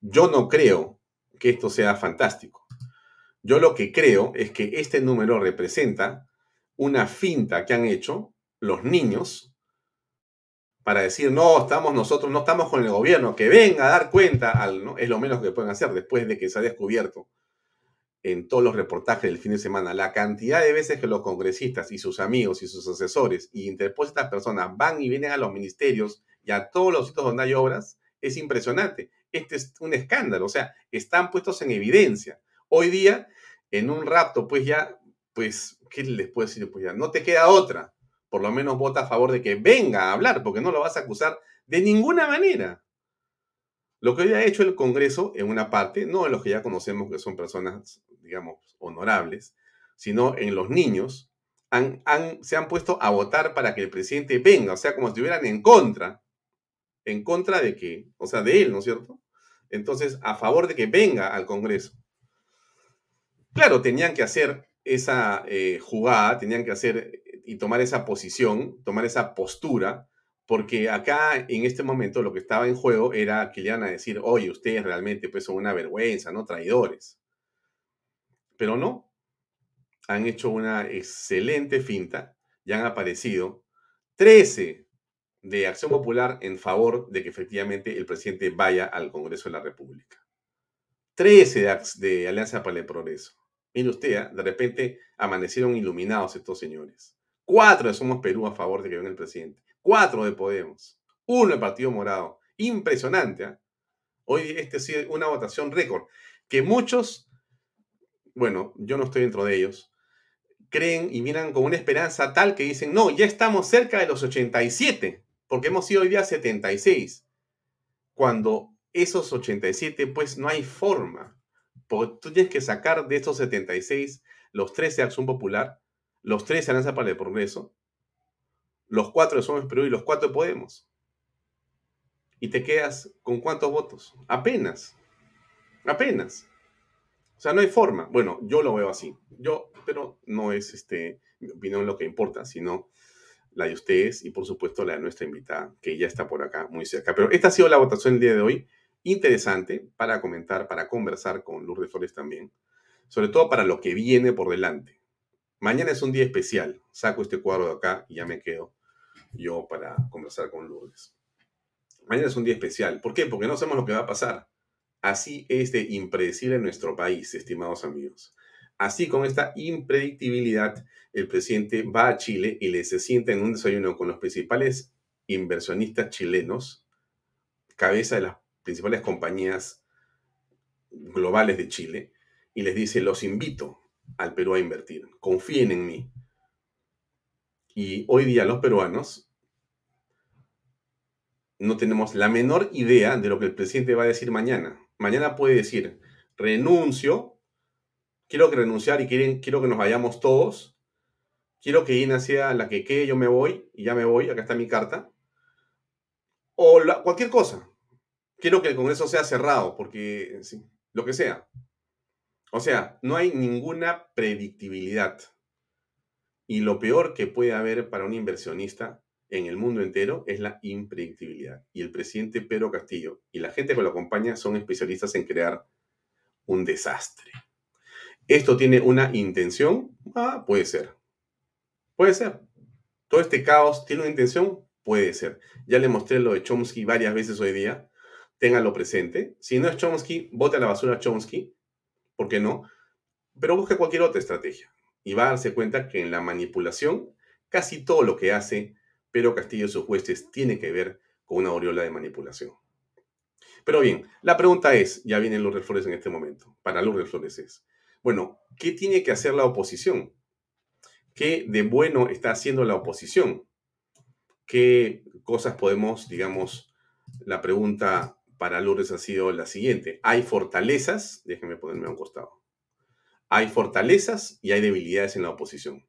yo no creo que esto sea fantástico. Yo lo que creo es que este número representa una finta que han hecho los niños para decir, no, estamos nosotros, no estamos con el gobierno, que venga a dar cuenta, al, ¿no? es lo menos que pueden hacer después de que se ha descubierto en todos los reportajes del fin de semana la cantidad de veces que los congresistas y sus amigos y sus asesores y interpuestas personas van y vienen a los ministerios y a todos los sitios donde hay obras, es impresionante. Este es un escándalo, o sea, están puestos en evidencia. Hoy día, en un rapto, pues ya, pues, ¿qué les puedo decir? Pues ya, no te queda otra. Por lo menos vota a favor de que venga a hablar, porque no lo vas a acusar de ninguna manera. Lo que ha hecho el Congreso, en una parte, no en los que ya conocemos que son personas, digamos, honorables, sino en los niños, han, se han puesto a votar para que el presidente venga, o sea, como si estuvieran en contra, en contra de que, o sea, de él, ¿no es cierto? Entonces, a favor de que venga al Congreso. Claro, tenían que hacer esa eh, jugada, tenían que hacer y tomar esa posición, tomar esa postura, porque acá en este momento lo que estaba en juego era que le iban a decir, oye, ustedes realmente pues son una vergüenza, ¿no? Traidores. Pero no, han hecho una excelente finta y han aparecido 13 de Acción Popular en favor de que efectivamente el presidente vaya al Congreso de la República. 13 de, de Alianza para el Progreso. Mire usted, ¿ah? de repente amanecieron iluminados estos señores. Cuatro de Somos Perú a favor de que venga el presidente. Cuatro de Podemos. Uno de Partido Morado. Impresionante. ¿ah? Hoy este es una votación récord. Que muchos, bueno, yo no estoy dentro de ellos, creen y miran con una esperanza tal que dicen, no, ya estamos cerca de los 87, porque hemos sido hoy día 76. Cuando esos 87, pues no hay forma. Porque tú tienes que sacar de estos 76 los 13 de Acción Popular, los 13 de Alianza para el Progreso, los 4 de Somos Perú y los 4 de Podemos. Y te quedas con cuántos votos? Apenas. Apenas. O sea, no hay forma. Bueno, yo lo veo así. Yo, pero no es este, mi opinión lo que importa, sino la de ustedes y por supuesto la de nuestra invitada, que ya está por acá muy cerca. Pero esta ha sido la votación del día de hoy interesante para comentar, para conversar con Lourdes Flores también, sobre todo para lo que viene por delante. Mañana es un día especial. Saco este cuadro de acá y ya me quedo yo para conversar con Lourdes. Mañana es un día especial. ¿Por qué? Porque no sabemos lo que va a pasar. Así es de impredecible nuestro país, estimados amigos. Así con esta impredictibilidad, el presidente va a Chile y le se sienta en un desayuno con los principales inversionistas chilenos, cabeza de las principales compañías globales de Chile y les dice, los invito al Perú a invertir, confíen en mí. Y hoy día los peruanos no tenemos la menor idea de lo que el presidente va a decir mañana. Mañana puede decir, renuncio, quiero que renunciar y quieren, quiero que nos vayamos todos, quiero que Ina sea la que quede, yo me voy y ya me voy, acá está mi carta. O cualquier cosa, quiero que el Congreso sea cerrado, porque sí, lo que sea. O sea, no hay ninguna predictibilidad. Y lo peor que puede haber para un inversionista en el mundo entero es la impredictibilidad. Y el presidente Pedro Castillo y la gente que lo acompaña son especialistas en crear un desastre. ¿Esto tiene una intención? Ah, puede ser. Puede ser. Todo este caos tiene una intención? Puede ser. Ya le mostré lo de Chomsky varias veces hoy día ténganlo presente. Si no es Chomsky, vote a la basura a Chomsky, ¿por qué no? Pero busque cualquier otra estrategia y va a darse cuenta que en la manipulación casi todo lo que hace Pedro Castillo y sus jueces tiene que ver con una aureola de manipulación. Pero bien, la pregunta es, ya vienen Lourdes Flores en este momento, para Lourdes Flores es, bueno, ¿qué tiene que hacer la oposición? ¿Qué de bueno está haciendo la oposición? ¿Qué cosas podemos, digamos, la pregunta para Lourdes ha sido la siguiente. Hay fortalezas, déjenme ponerme a un costado. Hay fortalezas y hay debilidades en la oposición.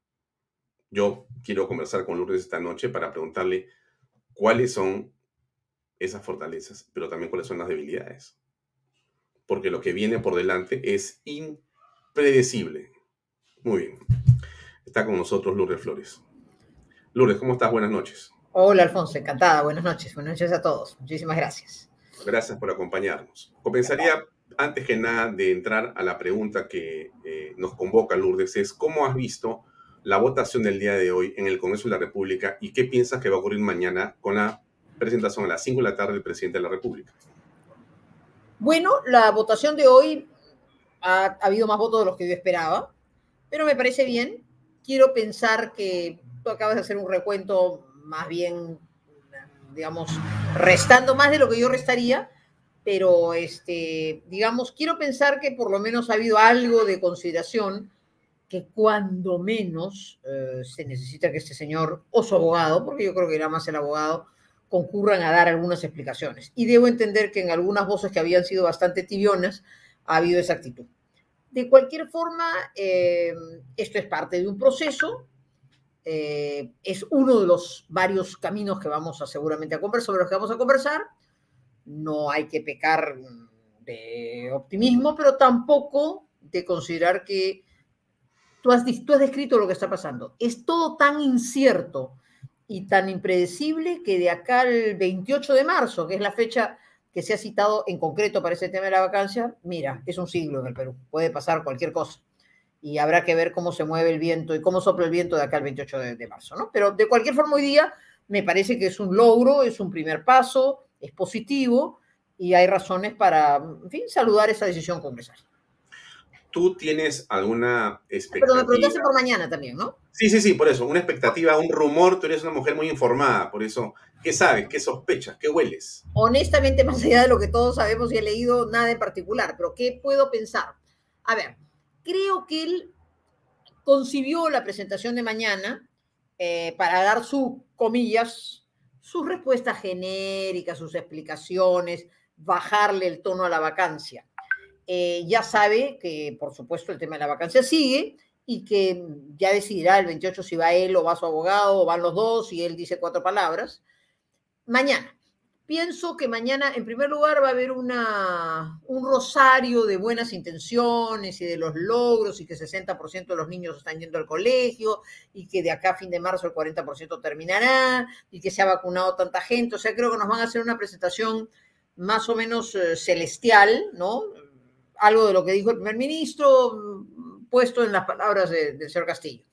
Yo quiero conversar con Lourdes esta noche para preguntarle cuáles son esas fortalezas, pero también cuáles son las debilidades. Porque lo que viene por delante es impredecible. Muy bien. Está con nosotros Lourdes Flores. Lourdes, ¿cómo estás? Buenas noches. Hola, Alfonso, encantada. Buenas noches. Buenas noches a todos. Muchísimas gracias. Gracias por acompañarnos. Comenzaría, antes que nada, de entrar a la pregunta que eh, nos convoca Lourdes, es ¿cómo has visto la votación del día de hoy en el Congreso de la República y qué piensas que va a ocurrir mañana con la presentación a las 5 de la tarde del presidente de la República? Bueno, la votación de hoy ha, ha habido más votos de los que yo esperaba, pero me parece bien. Quiero pensar que tú acabas de hacer un recuento más bien, digamos, restando más de lo que yo restaría, pero este, digamos, quiero pensar que por lo menos ha habido algo de consideración que cuando menos eh, se necesita que este señor o su abogado, porque yo creo que era más el abogado, concurran a dar algunas explicaciones. Y debo entender que en algunas voces que habían sido bastante tibionas ha habido esa actitud. De cualquier forma, eh, esto es parte de un proceso, eh, es uno de los varios caminos que vamos a seguramente a conversar, sobre los que vamos a conversar. No hay que pecar de optimismo, pero tampoco de considerar que tú has, tú has descrito lo que está pasando. Es todo tan incierto y tan impredecible que de acá al 28 de marzo, que es la fecha que se ha citado en concreto para ese tema de la vacancia, mira, es un siglo en el Perú, puede pasar cualquier cosa. Y habrá que ver cómo se mueve el viento y cómo sopla el viento de acá al 28 de, de marzo, ¿no? Pero de cualquier forma, hoy día me parece que es un logro, es un primer paso, es positivo y hay razones para, en fin, saludar esa decisión congresal. ¿Tú tienes alguna expectativa? Pero me preguntaste por mañana también, ¿no? Sí, sí, sí, por eso. Una expectativa, un rumor. Tú eres una mujer muy informada, por eso. ¿Qué sabes? ¿Qué sospechas? ¿Qué hueles? Honestamente, más allá de lo que todos sabemos y he leído, nada en particular. Pero ¿qué puedo pensar? A ver, creo que él concibió la presentación de mañana eh, para dar sus comillas, sus respuestas genéricas, sus explicaciones, bajarle el tono a la vacancia eh, ya sabe que, por supuesto, el tema de la vacancia sigue y que ya decidirá el 28 si va él o va su abogado o van los dos y él dice cuatro palabras. Mañana. Pienso que mañana, en primer lugar, va a haber una, un rosario de buenas intenciones y de los logros y que 60% de los niños están yendo al colegio y que de acá a fin de marzo el 40% terminará y que se ha vacunado tanta gente. O sea, creo que nos van a hacer una presentación más o menos eh, celestial, ¿no? algo de lo que dijo el primer ministro, mm, puesto en las palabras del señor Castillo.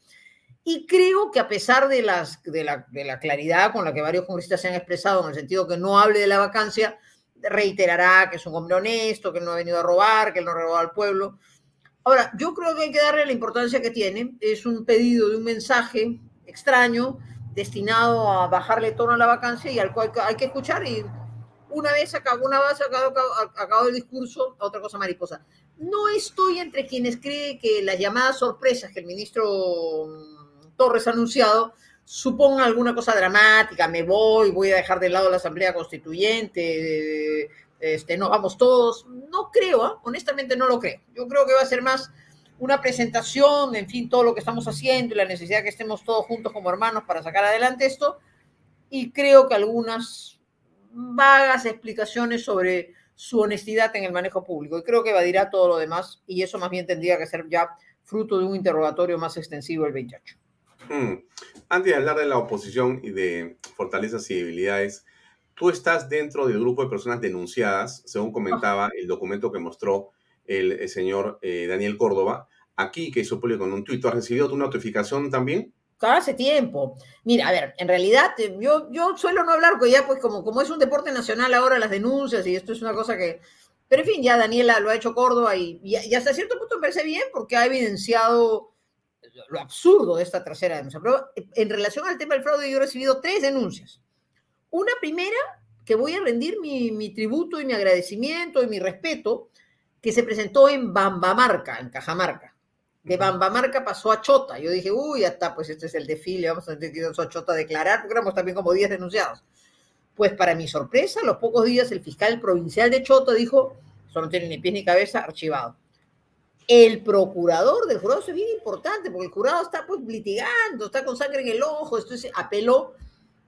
Y creo que a pesar de, las, de, la, claridad con la que varios congresistas se han expresado en el sentido que no hable de la vacancia, reiterará que es un hombre honesto, que no ha venido a robar, que él no robó al pueblo. Ahora, yo creo que hay que darle la importancia que tiene. Es un pedido de un mensaje extraño destinado a bajarle tono a la vacancia y al cual hay que escuchar y una vez acabó una base, acabó, acabó el discurso, otra cosa mariposa. No estoy entre quienes creen que las llamadas sorpresas que el ministro Torres anunciado supongan alguna cosa dramática, me voy, voy a dejar de lado la Asamblea Constituyente, este, nos vamos todos. No creo, ¿eh? honestamente no lo creo. Yo creo que va a ser más una presentación, en fin, todo lo que estamos haciendo y la necesidad de que estemos todos juntos como hermanos para sacar adelante esto. Y creo que algunas vagas explicaciones sobre su honestidad en el manejo público. Y creo que evadirá todo lo demás y eso más bien tendría que ser ya fruto de un interrogatorio más extensivo el 28. Hmm. Antes de hablar de la oposición y de fortalezas y debilidades, tú estás dentro del grupo de personas denunciadas, según comentaba el documento que mostró el, señor eh, Daniel Córdoba, aquí que hizo público en un tuit. ¿Has recibido tu notificación también? hace tiempo. Mira, a ver, en realidad eh, yo, yo suelo no hablar, porque ya pues como, como es un deporte nacional ahora las denuncias y esto es una cosa que... Pero en fin, ya Daniela lo ha hecho Córdoba y, y, hasta cierto punto me parece bien porque ha evidenciado lo absurdo de esta tercera denuncia. Pero en relación al tema del fraude yo he recibido tres denuncias. Una primera, que voy a rendir mi, mi tributo y mi agradecimiento y mi respeto, que se presentó en Bambamarca, en Cajamarca de Bambamarca pasó a Chota. Yo dije, uy, ya está, pues este es el desfile, vamos a tener que ir a Chota a declarar, porque éramos también como 10 denunciados. Pues para mi sorpresa, a los pocos días el fiscal provincial de Chota dijo, eso no tiene ni pies ni cabeza, archivado. El procurador del jurado, eso es bien importante, porque el jurado está pues litigando, está con sangre en el ojo, entonces apeló,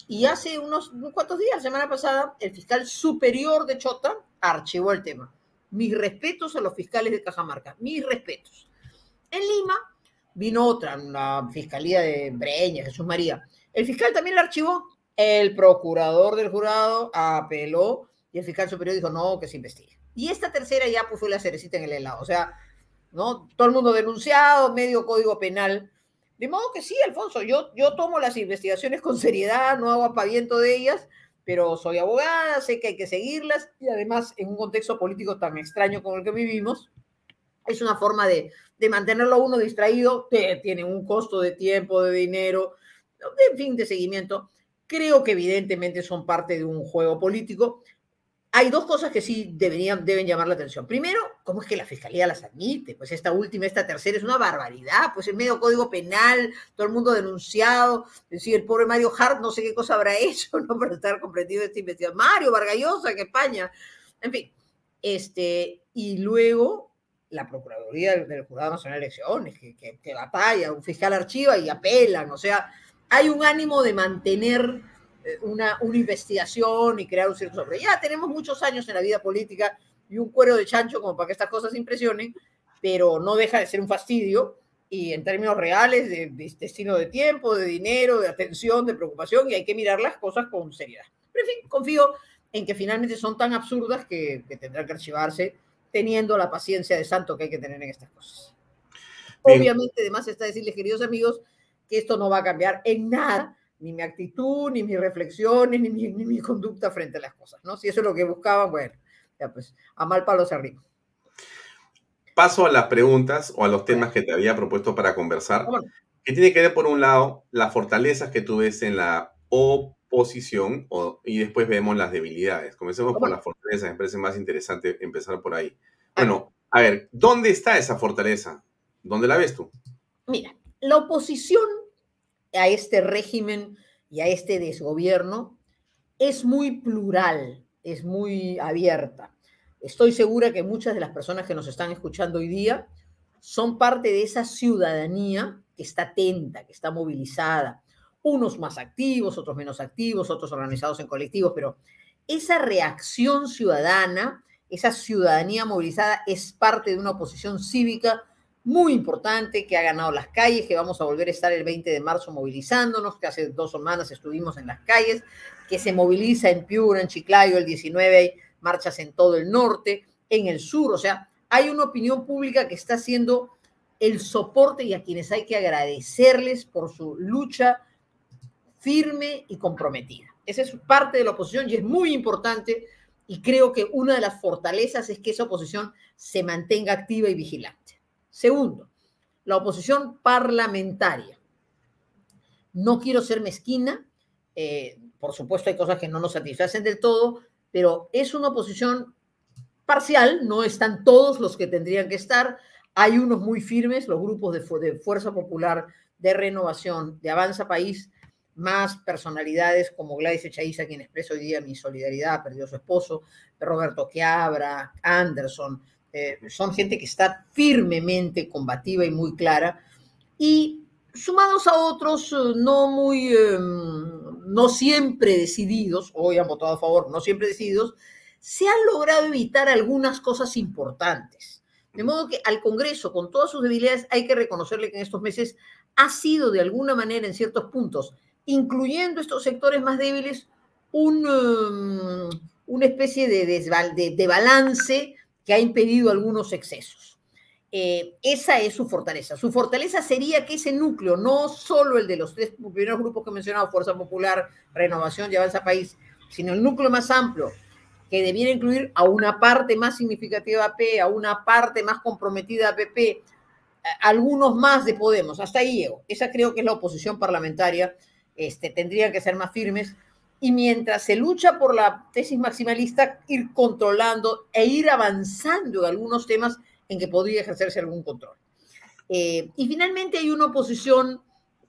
y hace unos, unos cuantos días, semana pasada, el fiscal superior de Chota archivó el tema. Mis respetos a los fiscales de Cajamarca, mis respetos en Lima vino otra, la Fiscalía de Breña, Jesús María. El fiscal también la archivó. El procurador del jurado apeló y el fiscal superior dijo no, que se investigue. Y esta tercera ya pues, fue la cerecita en el helado. O sea, ¿no? Todo el mundo denunciado, medio código penal. De modo que sí, Alfonso, yo, yo tomo las investigaciones con seriedad, no hago apaviento de ellas, pero soy abogada, sé que hay que seguirlas y además en un contexto político tan extraño como el que vivimos, es una forma de, de mantenerlo uno distraído, tiene un costo de tiempo, de dinero, en fin, de seguimiento. Creo que evidentemente son parte de un juego político, hay dos cosas que sí deberían, deben llamar la atención. Primero, ¿cómo es que la fiscalía las admite? Pues esta última, esta tercera es una barbaridad. Pues el medio código penal, todo el mundo denunciado. Es decir, el pobre Mario Hart, no sé qué cosa habrá hecho, ¿no? Para estar comprendido esta investigación. Mario Vargallosa, en España. En fin. Este, y luego la Procuraduría del, Jurado Nacional de Elecciones, que, que, que batalla, un fiscal archiva y apelan. O sea, hay un ánimo de mantener una, una investigación y crear un cierto sobre. Ya tenemos muchos años en la vida política y un cuero de chancho como para que estas cosas impresionen, pero no deja de ser un fastidio y en términos reales de, destino de tiempo, de dinero, de atención, de preocupación y hay que mirar las cosas con seriedad. Pero en fin, confío en que finalmente son tan absurdas que, que tendrán que archivarse teniendo la paciencia de santo que hay que tener en estas cosas. Obviamente, además está decirles, queridos amigos, que esto no va a cambiar en nada ni mi actitud, ni mis reflexiones, ni mi, ni mi, conducta frente a las cosas, ¿no? Si eso es lo que buscaban, bueno, ya pues, a mal palo se arriba. Paso a las preguntas o a los temas que te había propuesto para conversar, que tiene que ver, por un lado, las fortalezas que tú ves en la oposición o, y después vemos las debilidades. Comencemos por las fortalezas, me parece más interesante empezar por ahí. Bueno, a ver, ¿dónde está esa fortaleza? ¿Dónde la ves tú? Mira, la oposición a este régimen y a este desgobierno es muy plural, es muy abierta. Estoy segura que muchas de las personas que nos están escuchando hoy día son parte de esa ciudadanía que está atenta, que está movilizada, unos más activos, otros menos activos, otros organizados en colectivos, pero esa reacción ciudadana, esa ciudadanía movilizada es parte de una oposición cívica muy importante que ha ganado las calles, que vamos a volver a estar el 20 de marzo movilizándonos, que hace dos semanas estuvimos en las calles, que se moviliza en Piura, en Chiclayo, el 19 hay marchas en todo el norte, en el sur, o sea, hay una opinión pública que está haciendo el soporte y a quienes hay que agradecerles por su lucha firme y comprometida. Esa es parte de la oposición y es muy importante y creo que una de las fortalezas es que esa oposición se mantenga activa y vigilante. Segundo, la oposición parlamentaria. No quiero ser mezquina, eh, por supuesto hay cosas que no nos satisfacen del todo, pero es una oposición parcial, no están todos los que tendrían que estar, hay unos muy firmes, los grupos de, Fuerza Popular, de Renovación, de Avanza País, más personalidades como Gladys Echaiza, quien expreso hoy día mi solidaridad, perdió su esposo, Roberto Quiabra, Anderson, eh, son gente que está firmemente combativa y muy clara, y sumados a otros eh, no muy, em, no siempre decididos, hoy han votado a favor, no siempre decididos, se han logrado evitar algunas cosas importantes. De modo que al Congreso, con todas sus debilidades, hay que reconocerle que en estos meses ha sido de alguna manera en ciertos puntos, incluyendo estos sectores más débiles, un, em, una especie de, de, de balance que ha impedido algunos excesos. Eh, esa es su fortaleza. Su fortaleza sería que ese núcleo, no solo el de los tres primeros grupos que he mencionado, Fuerza Popular, Renovación y Avanza País, sino el núcleo más amplio, que debiera incluir a una parte más significativa AP, a una parte más comprometida PP, algunos más de Podemos. Hasta ahí llego. Esa creo que es la oposición parlamentaria. Este, tendrían que ser más firmes y mientras se lucha por la tesis maximalista, ir controlando e ir avanzando en algunos temas en que podría ejercerse algún control. Eh, y finalmente hay una oposición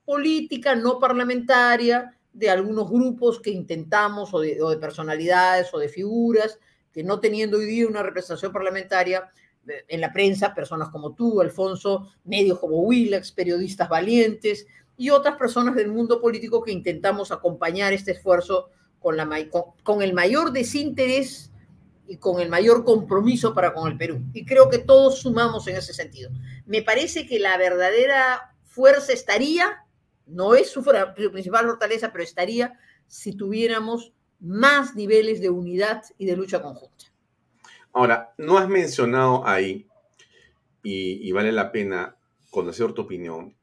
política, no parlamentaria, de algunos grupos que intentamos, o de, o de, personalidades o de figuras, que no teniendo hoy día una representación parlamentaria eh, en la prensa, personas como tú, Alfonso, medios como Willax, periodistas valientes, y otras personas del mundo político que intentamos acompañar este esfuerzo con, la, con, el mayor desinterés y con el mayor compromiso para con el Perú. Y creo que todos sumamos en ese sentido. Me parece que la verdadera fuerza estaría, no es su principal fortaleza, pero estaría si tuviéramos más niveles de unidad y de lucha conjunta. Ahora, no has mencionado ahí, y, y vale la pena conocer tu opinión,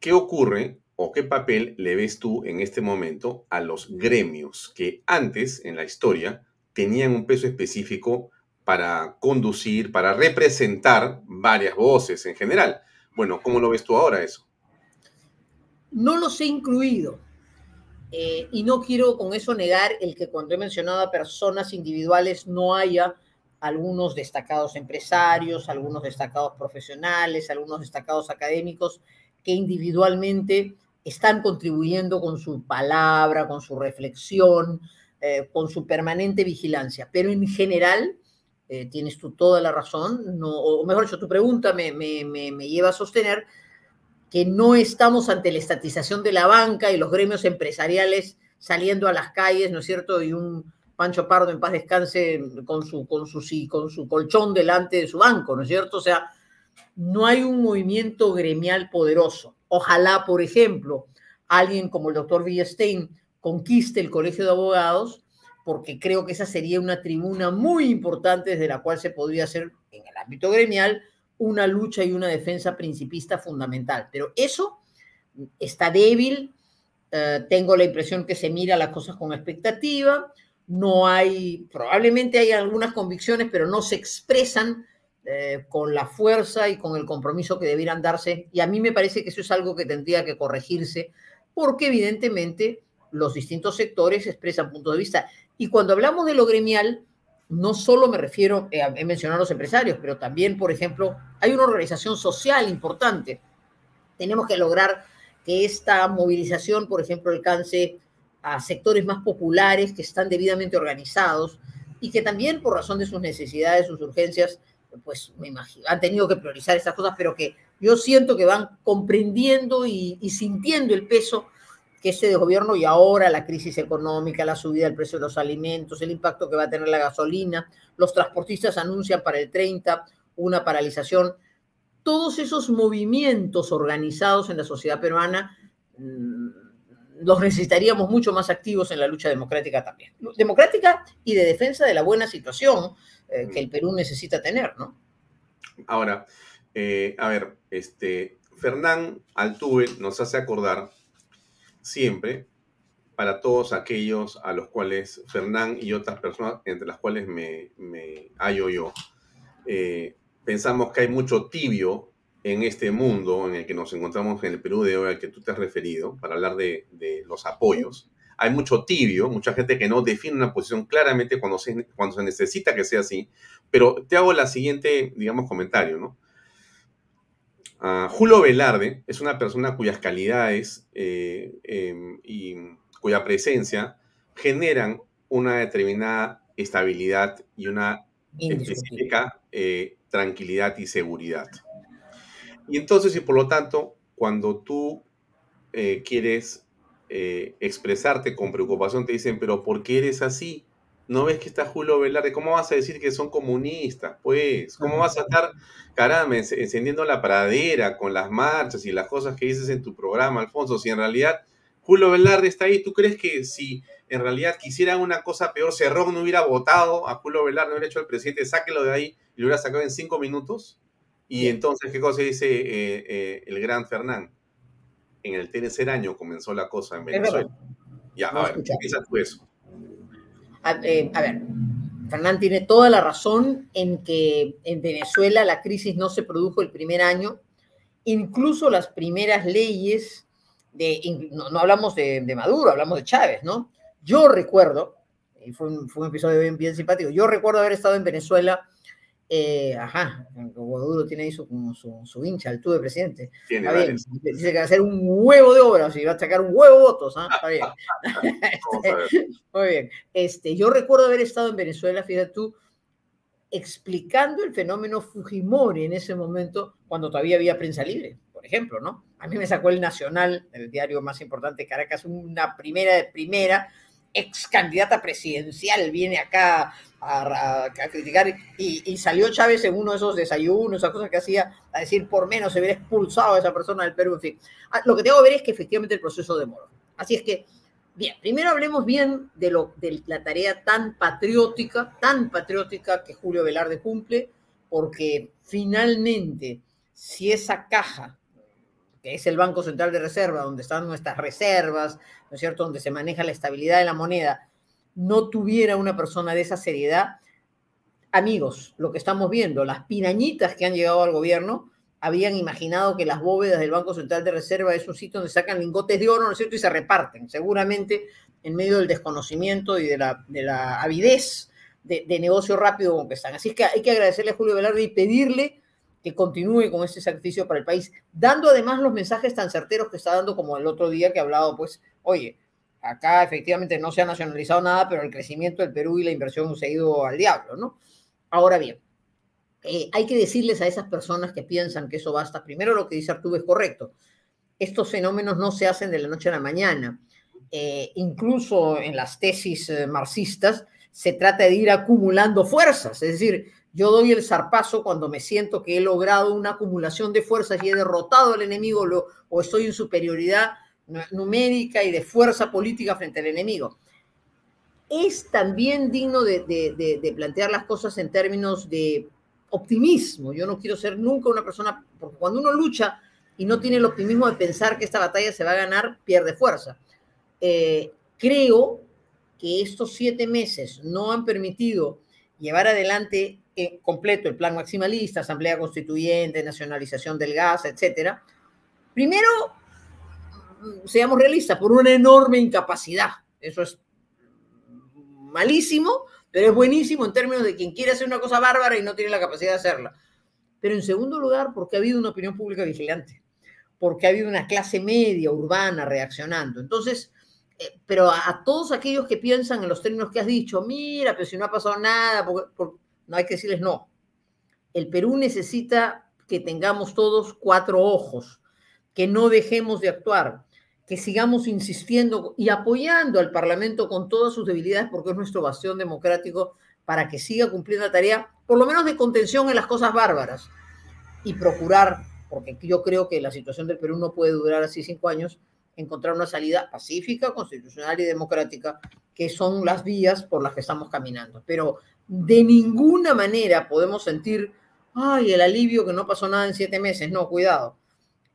¿qué ocurre o qué papel le ves tú en este momento a los gremios que antes en la historia tenían un peso específico para conducir, para representar varias voces en general? Bueno, ¿cómo lo ves tú ahora eso? No los he incluido. Eh, y no quiero con eso negar el que cuando he mencionado a personas individuales no haya algunos destacados empresarios, algunos destacados profesionales, algunos destacados académicos que individualmente están contribuyendo con su palabra, con su reflexión, eh, con su permanente vigilancia. Pero en general, eh, tienes tú toda la razón, no, o mejor dicho, tu pregunta me, me, me lleva a sostener que no estamos ante la estatización de la banca y los gremios empresariales saliendo a las calles, ¿no es cierto? Y un Pancho Pardo en paz descanse con su, con su, con su colchón delante de su banco, ¿no es cierto? O sea, no hay un movimiento gremial poderoso. Ojalá, por ejemplo, alguien como el doctor Villestein conquiste el Colegio de Abogados, porque creo que esa sería una tribuna muy importante desde la cual se podría hacer en el ámbito gremial una lucha y una defensa principista fundamental. Pero eso está débil, eh, tengo la impresión que se mira las cosas con expectativa, no hay, probablemente hay algunas convicciones, pero no se expresan eh, con la fuerza y con el compromiso que debieran darse. Y a mí me parece que eso es algo que tendría que corregirse, porque evidentemente los distintos sectores expresan puntos de vista. Y cuando hablamos de lo gremial, no solo me refiero, eh, he mencionado a los empresarios, pero también, por ejemplo, hay una organización social importante. Tenemos que lograr que esta movilización, por ejemplo, alcance a sectores más populares que están debidamente organizados y que también por razón de sus necesidades, sus urgencias, pues me imagino, han tenido que priorizar estas cosas, pero que yo siento que van comprendiendo y, sintiendo el peso que este gobierno y ahora la crisis económica, la subida del precio de los alimentos, el impacto que va a tener la gasolina, los transportistas anuncian para el 30 una paralización, todos esos movimientos organizados en la sociedad peruana mm, los necesitaríamos mucho más activos en la lucha democrática también. Democrática y de defensa de la buena situación eh, que el Perú necesita tener, ¿no? Ahora, eh, a ver, este, Fernán Altuve nos hace acordar siempre para todos aquellos a los cuales Fernán y otras personas, entre las cuales me, hallo yo, eh, pensamos que hay mucho tibio en este mundo en el que nos encontramos en el Perú de hoy al que tú te has referido, para hablar de, los apoyos, hay mucho tibio, mucha gente que no define una posición claramente cuando se, cuando se necesita que sea así, pero te hago la siguiente, digamos, comentario, ¿no? Ah, Julio Velarde es una persona cuyas calidades eh, em, y cuya presencia generan una determinada estabilidad y una específica eh, tranquilidad y seguridad. Y entonces, y por lo tanto, cuando tú eh, quieres eh, expresarte con preocupación, te dicen, pero ¿por qué eres así? ¿No ves que está Julio Velarde? ¿Cómo vas a decir que son comunistas? Pues, ¿cómo vas a estar, caramba, encendiendo la pradera con las marchas y las cosas que dices en tu programa, Alfonso? Si en realidad Julio Velarde está ahí, ¿tú crees que si en realidad quisieran una cosa peor, Cerrón no hubiera votado a Julio Velarde, no hubiera hecho al presidente, sáquelo de ahí y lo hubiera sacado en cinco minutos? Y entonces, ¿qué cosa dice eh, eh, el gran Fernán? En el tercer año comenzó la cosa en Venezuela. Ya, a ver, ¿qué piensas tú eso? Eh, a, ver, Fernán tiene toda la razón en que en Venezuela la crisis no se produjo el primer año. Incluso las primeras leyes, de, no, hablamos de, Maduro, hablamos de Chávez, ¿no? Yo recuerdo, y fue un, fue un episodio bien, bien simpático, yo recuerdo haber estado en Venezuela eh, ajá, Guaduro tiene ahí su, su, su hincha, el tú de presidente. Tiene Dice que va a hacer un huevo de obras y va a sacar un huevo de votos. ¿ah? Está bien. Este, muy bien. Este, yo recuerdo haber estado en Venezuela, fíjate tú, explicando el fenómeno Fujimori en ese momento, cuando todavía había prensa libre, por ejemplo, ¿no? A mí me sacó el Nacional, el diario más importante de Caracas, una primera de primera ex candidata presidencial viene acá a, criticar y, salió Chávez en uno de esos desayunos, esas cosas que hacía, a decir por menos se hubiera expulsado a esa persona del Perú, en fin. Ah, lo que tengo que ver es que efectivamente el proceso demoró. Así es que, bien, primero hablemos bien de, lo, de la tarea tan patriótica, tan patriótica que Julio Velarde cumple, porque finalmente, si esa caja que es el Banco Central de Reserva, donde están nuestras reservas, ¿no es cierto?, donde se maneja la estabilidad de la moneda, no tuviera una persona de esa seriedad, amigos, lo que estamos viendo, las pirañitas que han llegado al gobierno, habían imaginado que las bóvedas del Banco Central de Reserva es un sitio donde sacan lingotes de oro, ¿no es cierto?, y se reparten, seguramente en medio del desconocimiento y de la, de la avidez de, negocio rápido con que están. Así que hay que agradecerle a Julio Velarde y pedirle que continúe con este sacrificio para el país, dando además los mensajes tan certeros que está dando como el otro día que ha hablado, pues, oye, acá efectivamente no se ha nacionalizado nada, pero el crecimiento del Perú y la inversión se ha ido al diablo, ¿no? Ahora bien, eh, hay que decirles a esas personas que piensan que eso basta. Primero, lo que dice Arturo es correcto. Estos fenómenos no se hacen de la noche a la mañana. Eh, incluso en las tesis eh, marxistas se trata de ir acumulando fuerzas. Es decir, yo doy el zarpazo cuando me siento que he logrado una acumulación de fuerzas y he derrotado al enemigo o estoy en superioridad numérica y de fuerza política frente al enemigo. Es también digno de, de, de plantear las cosas en términos de optimismo. Yo no quiero ser nunca una persona, porque cuando uno lucha y no tiene el optimismo de pensar que esta batalla se va a ganar, pierde fuerza. Eh, creo que estos siete meses no han permitido llevar adelante en completo el plan maximalista, asamblea constituyente, nacionalización del gas, etcétera. Primero, seamos realistas, por una enorme incapacidad. Eso es malísimo, pero es buenísimo en términos de quien quiere hacer una cosa bárbara y no tiene la capacidad de hacerla. Pero en segundo lugar, porque ha habido una opinión pública vigilante, porque ha habido una clase media urbana reaccionando. Entonces, eh, pero a, todos aquellos que piensan en los términos que has dicho, mira, pero si no ha pasado nada, no hay que decirles no. El Perú necesita que tengamos todos cuatro ojos, que no dejemos de actuar, que sigamos insistiendo y apoyando al Parlamento con todas sus debilidades, porque es nuestro bastión democrático, para que siga cumpliendo la tarea, por lo menos de contención en las cosas bárbaras, y procurar, porque yo creo que la situación del Perú no puede durar así cinco años, encontrar una salida pacífica, constitucional y democrática, que son las vías por las que estamos caminando. Pero de ninguna manera podemos sentir, ay, el alivio que no pasó nada en siete meses. No, cuidado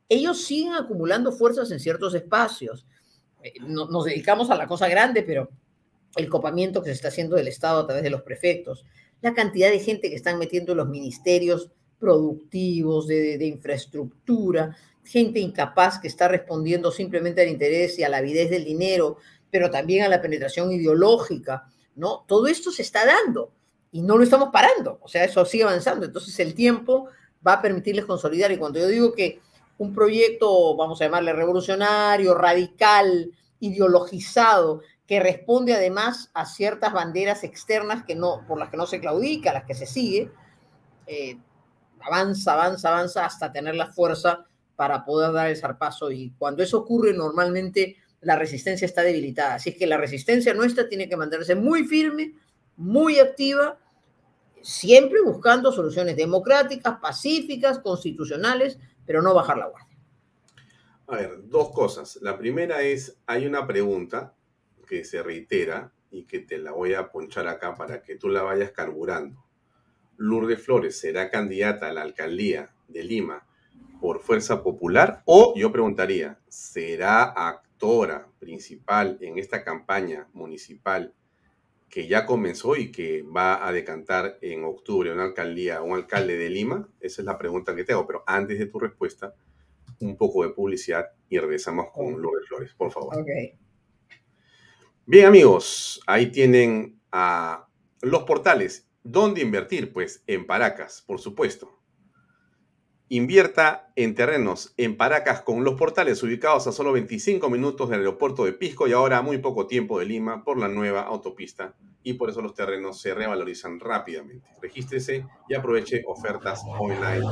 ellos siguen acumulando fuerzas en ciertos espacios. Eh, nos dedicamos a la cosa grande, pero el copamiento que se está haciendo del Estado a través de los prefectos, la cantidad de gente que están metiendo en los ministerios productivos, de, de, infraestructura, gente incapaz que está respondiendo simplemente al interés y a la avidez del dinero, pero también a la penetración ideológica, ¿no? Todo esto se está dando y no lo estamos parando, o sea, eso sigue avanzando. Entonces el tiempo va a permitirles consolidar y cuando yo digo que un proyecto, vamos a llamarle revolucionario, radical, ideologizado, que responde además a ciertas banderas externas que no, por las que no se claudica, las que se sigue, eh, avanza, avanza, avanza hasta tener la fuerza para poder dar el zarpazo. Y cuando eso ocurre, normalmente la resistencia está debilitada. Así es que la resistencia nuestra tiene que mantenerse muy firme, muy activa, siempre buscando soluciones democráticas, pacíficas, constitucionales, pero no bajar la guardia. A ver, dos cosas. La primera es, hay una pregunta que se reitera y que te la voy a ponchar acá para que tú la vayas carburando. Lourdes Flores será candidata a la alcaldía de Lima por Fuerza Popular o yo preguntaría, ¿será actora principal en esta campaña municipal que ya comenzó y que va a decantar en octubre una alcaldía, un alcalde de Lima? Esa es la pregunta que te hago, pero antes de tu respuesta, un poco de publicidad y regresamos con Lourdes Flores, por favor. Okay. Bien amigos, ahí tienen a los portales. ¿Dónde invertir? Pues en Paracas, por supuesto. Invierta en terrenos en Paracas con los portales ubicados a solo 25 minutos del aeropuerto de Pisco y ahora a muy poco tiempo de Lima por la nueva autopista y por eso los terrenos se revalorizan rápidamente. Regístrese y aproveche ofertas online.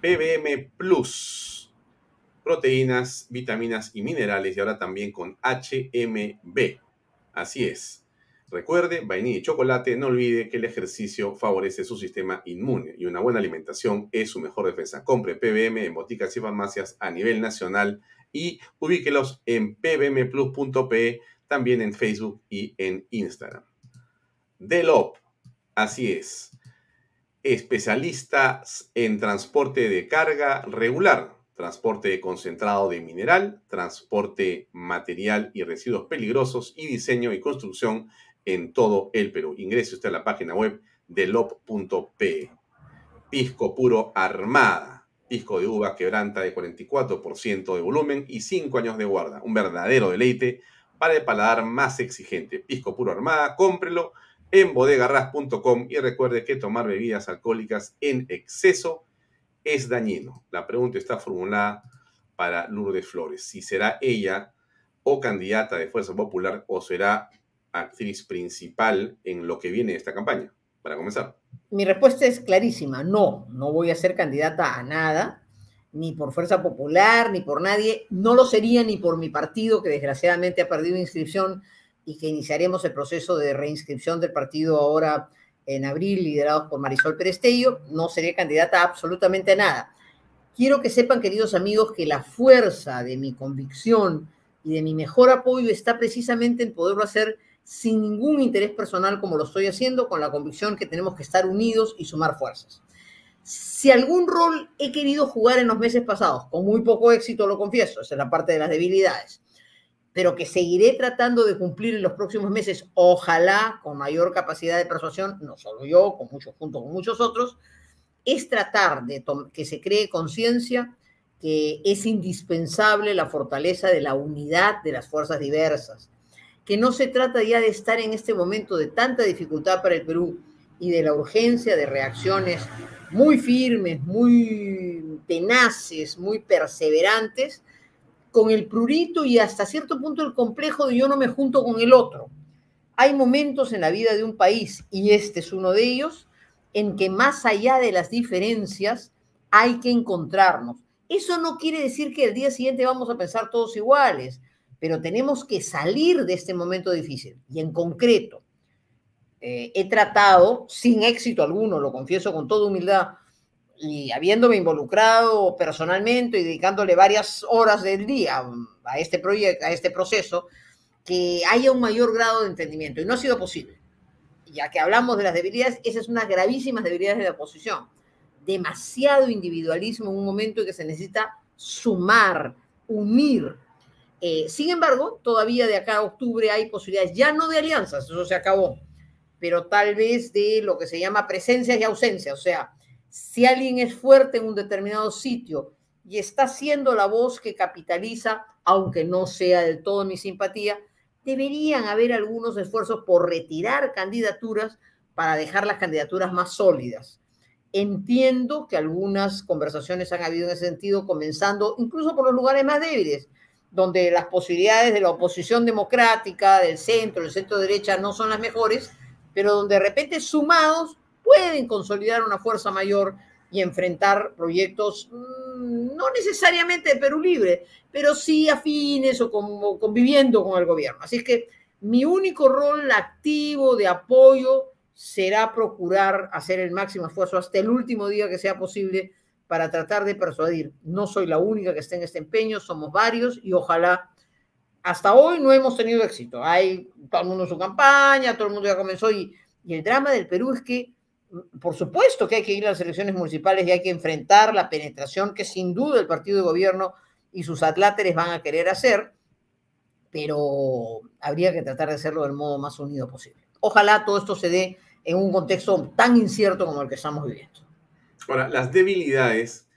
PBM Plus, proteínas, vitaminas y minerales y ahora también con HMB. Así es. Recuerde, vainilla y chocolate, no olvide que el ejercicio favorece su sistema inmune y una buena alimentación es su mejor defensa. Compre PBM en boticas y farmacias a nivel nacional y ubíquelos en pbmplus.pe, también en Facebook y en Instagram. Delop, así es. especialistas en transporte de carga regular, transporte concentrado de mineral, transporte material y residuos peligrosos y diseño y construcción en todo el Perú. Ingrese usted a la página web de lop.pe. Pisco puro armada. Pisco de uva quebranta de 44% de volumen y 5 años de guarda. Un verdadero deleite para el paladar más exigente. Pisco puro armada, cómprelo en bodegarras.com y recuerde que tomar bebidas alcohólicas en exceso es dañino. La pregunta está formulada para Lourdes Flores. Si será ella o candidata de Fuerza Popular o será actriz principal en lo que viene de esta campaña, para comenzar. Mi respuesta es clarísima. No, no voy a ser candidata a nada, ni por Fuerza Popular, ni por nadie. No lo sería ni por mi partido, que desgraciadamente ha perdido inscripción y que iniciaremos el proceso de reinscripción del partido ahora en abril, liderados por Marisol Perestello, no seré candidata absolutamente a nada. Quiero que sepan, queridos amigos, que la fuerza de mi convicción y de mi mejor apoyo está precisamente en poderlo hacer sin ningún interés personal como lo estoy haciendo, con la convicción que tenemos que estar unidos y sumar fuerzas. Si algún rol he querido jugar en los meses pasados, con muy poco éxito lo confieso, esa es la parte de las debilidades, pero que seguiré tratando de cumplir en los próximos meses, ojalá con mayor capacidad de persuasión, no solo yo, con muchos, junto con muchos otros, es tratar de que se cree conciencia que es indispensable la fortaleza de la unidad de las fuerzas diversas, que no se trata ya de estar en este momento de tanta dificultad para el Perú y de la urgencia de reacciones muy firmes, muy tenaces, muy perseverantes, con el prurito y hasta cierto punto el complejo de yo no me junto con el otro. Hay momentos en la vida de un país, y este es uno de ellos, en que más allá de las diferencias hay que encontrarnos. Eso no quiere decir que el día siguiente vamos a pensar todos iguales, pero tenemos que salir de este momento difícil. Y en concreto, eh, he tratado, sin éxito alguno, lo confieso con toda humildad, y habiéndome involucrado personalmente y dedicándole varias horas del día a este proyecto, a este proceso, que haya un mayor grado de entendimiento. Y no ha sido posible. Ya que hablamos de las debilidades, esas son unas gravísimas debilidades de la oposición. Demasiado individualismo en un momento en que se necesita sumar, unir. Eh, sin embargo, todavía de acá a octubre hay posibilidades, ya no de alianzas, eso se acabó, pero tal vez de lo que se llama presencia y ausencia, o sea, si alguien es fuerte en un determinado sitio y está siendo la voz que capitaliza, aunque no sea del todo mi simpatía, deberían haber algunos esfuerzos por retirar candidaturas para dejar las candidaturas más sólidas. Entiendo que algunas conversaciones han habido en ese sentido, comenzando incluso por los lugares más débiles, donde las posibilidades de la oposición democrática, del centro, del centro derecha no son las mejores, pero donde de repente sumados pueden consolidar una fuerza mayor y enfrentar proyectos mm, no necesariamente de Perú Libre, pero sí afines o como conviviendo con el gobierno. Así es que mi único rol activo de apoyo será procurar hacer el máximo esfuerzo hasta el último día que sea posible para tratar de persuadir. No soy la única que esté en este empeño, somos varios y ojalá hasta hoy no hemos tenido éxito. Hay todo el mundo en su campaña, todo el mundo ya comenzó y, y el drama del Perú es que por supuesto que hay que ir a las elecciones municipales y hay que enfrentar la penetración que sin duda el partido de gobierno y sus atláteres van a querer hacer, pero habría que tratar de hacerlo del modo más unido posible. Ojalá todo esto se dé en un contexto tan incierto como el que estamos viviendo. Ahora, las debilidades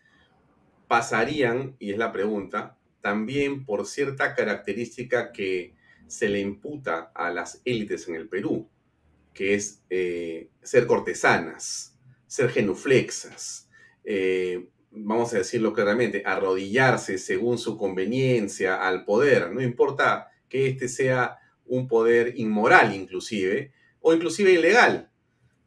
pasarían, y es la pregunta, también por cierta característica que se le imputa a las élites en el Perú que es eh, ser cortesanas, ser genuflexas, eh, vamos a decirlo claramente, arrodillarse según su conveniencia al poder, no importa que este sea un poder inmoral inclusive, o inclusive ilegal.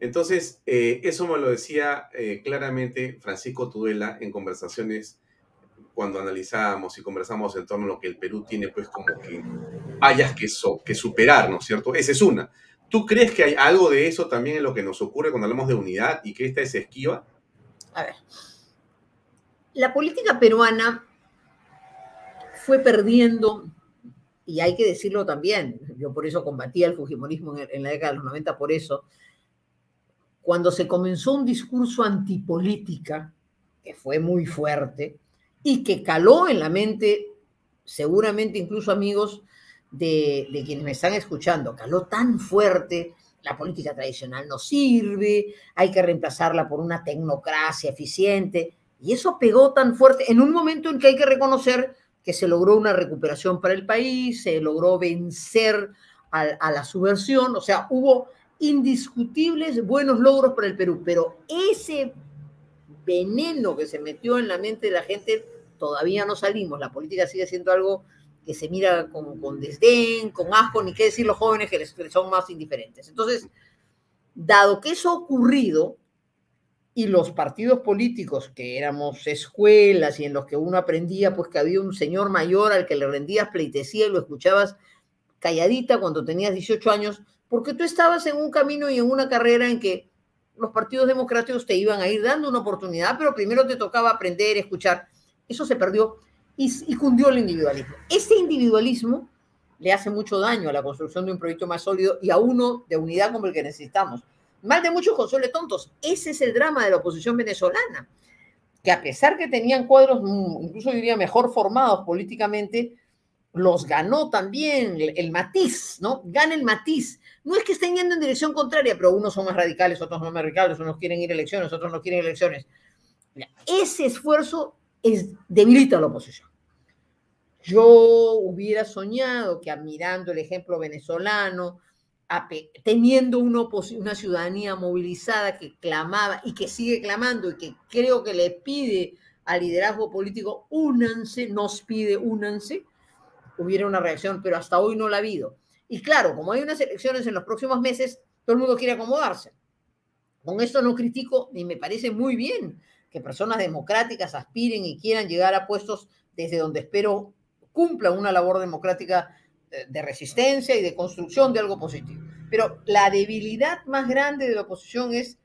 Entonces, eh, eso me lo decía claramente Francisco Tudela en conversaciones cuando analizábamos y conversamos en torno a lo que el Perú tiene, pues como que hayas que, que superar, ¿no es cierto? Esa es una. ¿Tú crees que hay algo de eso también en lo que nos ocurre cuando hablamos de unidad y que esta es esquiva? A ver. La política peruana fue perdiendo, y hay que decirlo también, yo por eso combatía el Fujimorismo en, la década de los 90, por eso, cuando se comenzó un discurso antipolítica, que fue muy fuerte y que caló en la mente, seguramente incluso amigos de, de quienes me están escuchando, caló tan fuerte, la política tradicional no sirve, hay que reemplazarla por una tecnocracia eficiente, y eso pegó tan fuerte en un momento en que hay que reconocer que se logró una recuperación para el país, se logró vencer a, a la subversión, o sea, hubo indiscutibles buenos logros para el Perú, pero ese veneno que se metió en la mente de la gente todavía no salimos. La política sigue siendo algo que se mira con, con desdén, con asco, ni qué decir los jóvenes que les, son más indiferentes. Entonces, dado que eso ha ocurrido y los partidos políticos, que éramos escuelas y en los que uno aprendía, pues que había un señor mayor al que le rendías pleitesía y lo escuchabas calladita cuando tenías 18 años, porque tú estabas en un camino y en una carrera en que los partidos democráticos te iban a ir dando una oportunidad, pero primero te tocaba aprender, escuchar. Eso se perdió y, y cundió el individualismo. Ese individualismo le hace mucho daño a la construcción de un proyecto más sólido y a uno de unidad como el que necesitamos. Mal de muchos consuele tontos. Ese es el drama de la oposición venezolana, que a pesar que tenían cuadros, mm, incluso diría mejor formados políticamente, los ganó también el, matiz, ¿no? Gana el matiz. No es que estén yendo en dirección contraria, pero unos son más radicales, otros más radicales, unos quieren ir a elecciones, otros no quieren elecciones. Ese esfuerzo es, debilita a la oposición. Yo hubiera soñado que admirando el ejemplo venezolano, teniendo una, una ciudadanía movilizada que clamaba y que sigue clamando y que creo que le pide al liderazgo político, únanse, nos pide, únanse, hubiera una reacción, pero hasta hoy no la ha habido. Y claro, como hay unas elecciones en los próximos meses, todo el mundo quiere acomodarse. Con esto no critico ni me parece muy bien que personas democráticas aspiren y quieran llegar a puestos desde donde espero cumplan una labor democrática de resistencia y de construcción de algo positivo. Pero la debilidad más grande de la oposición es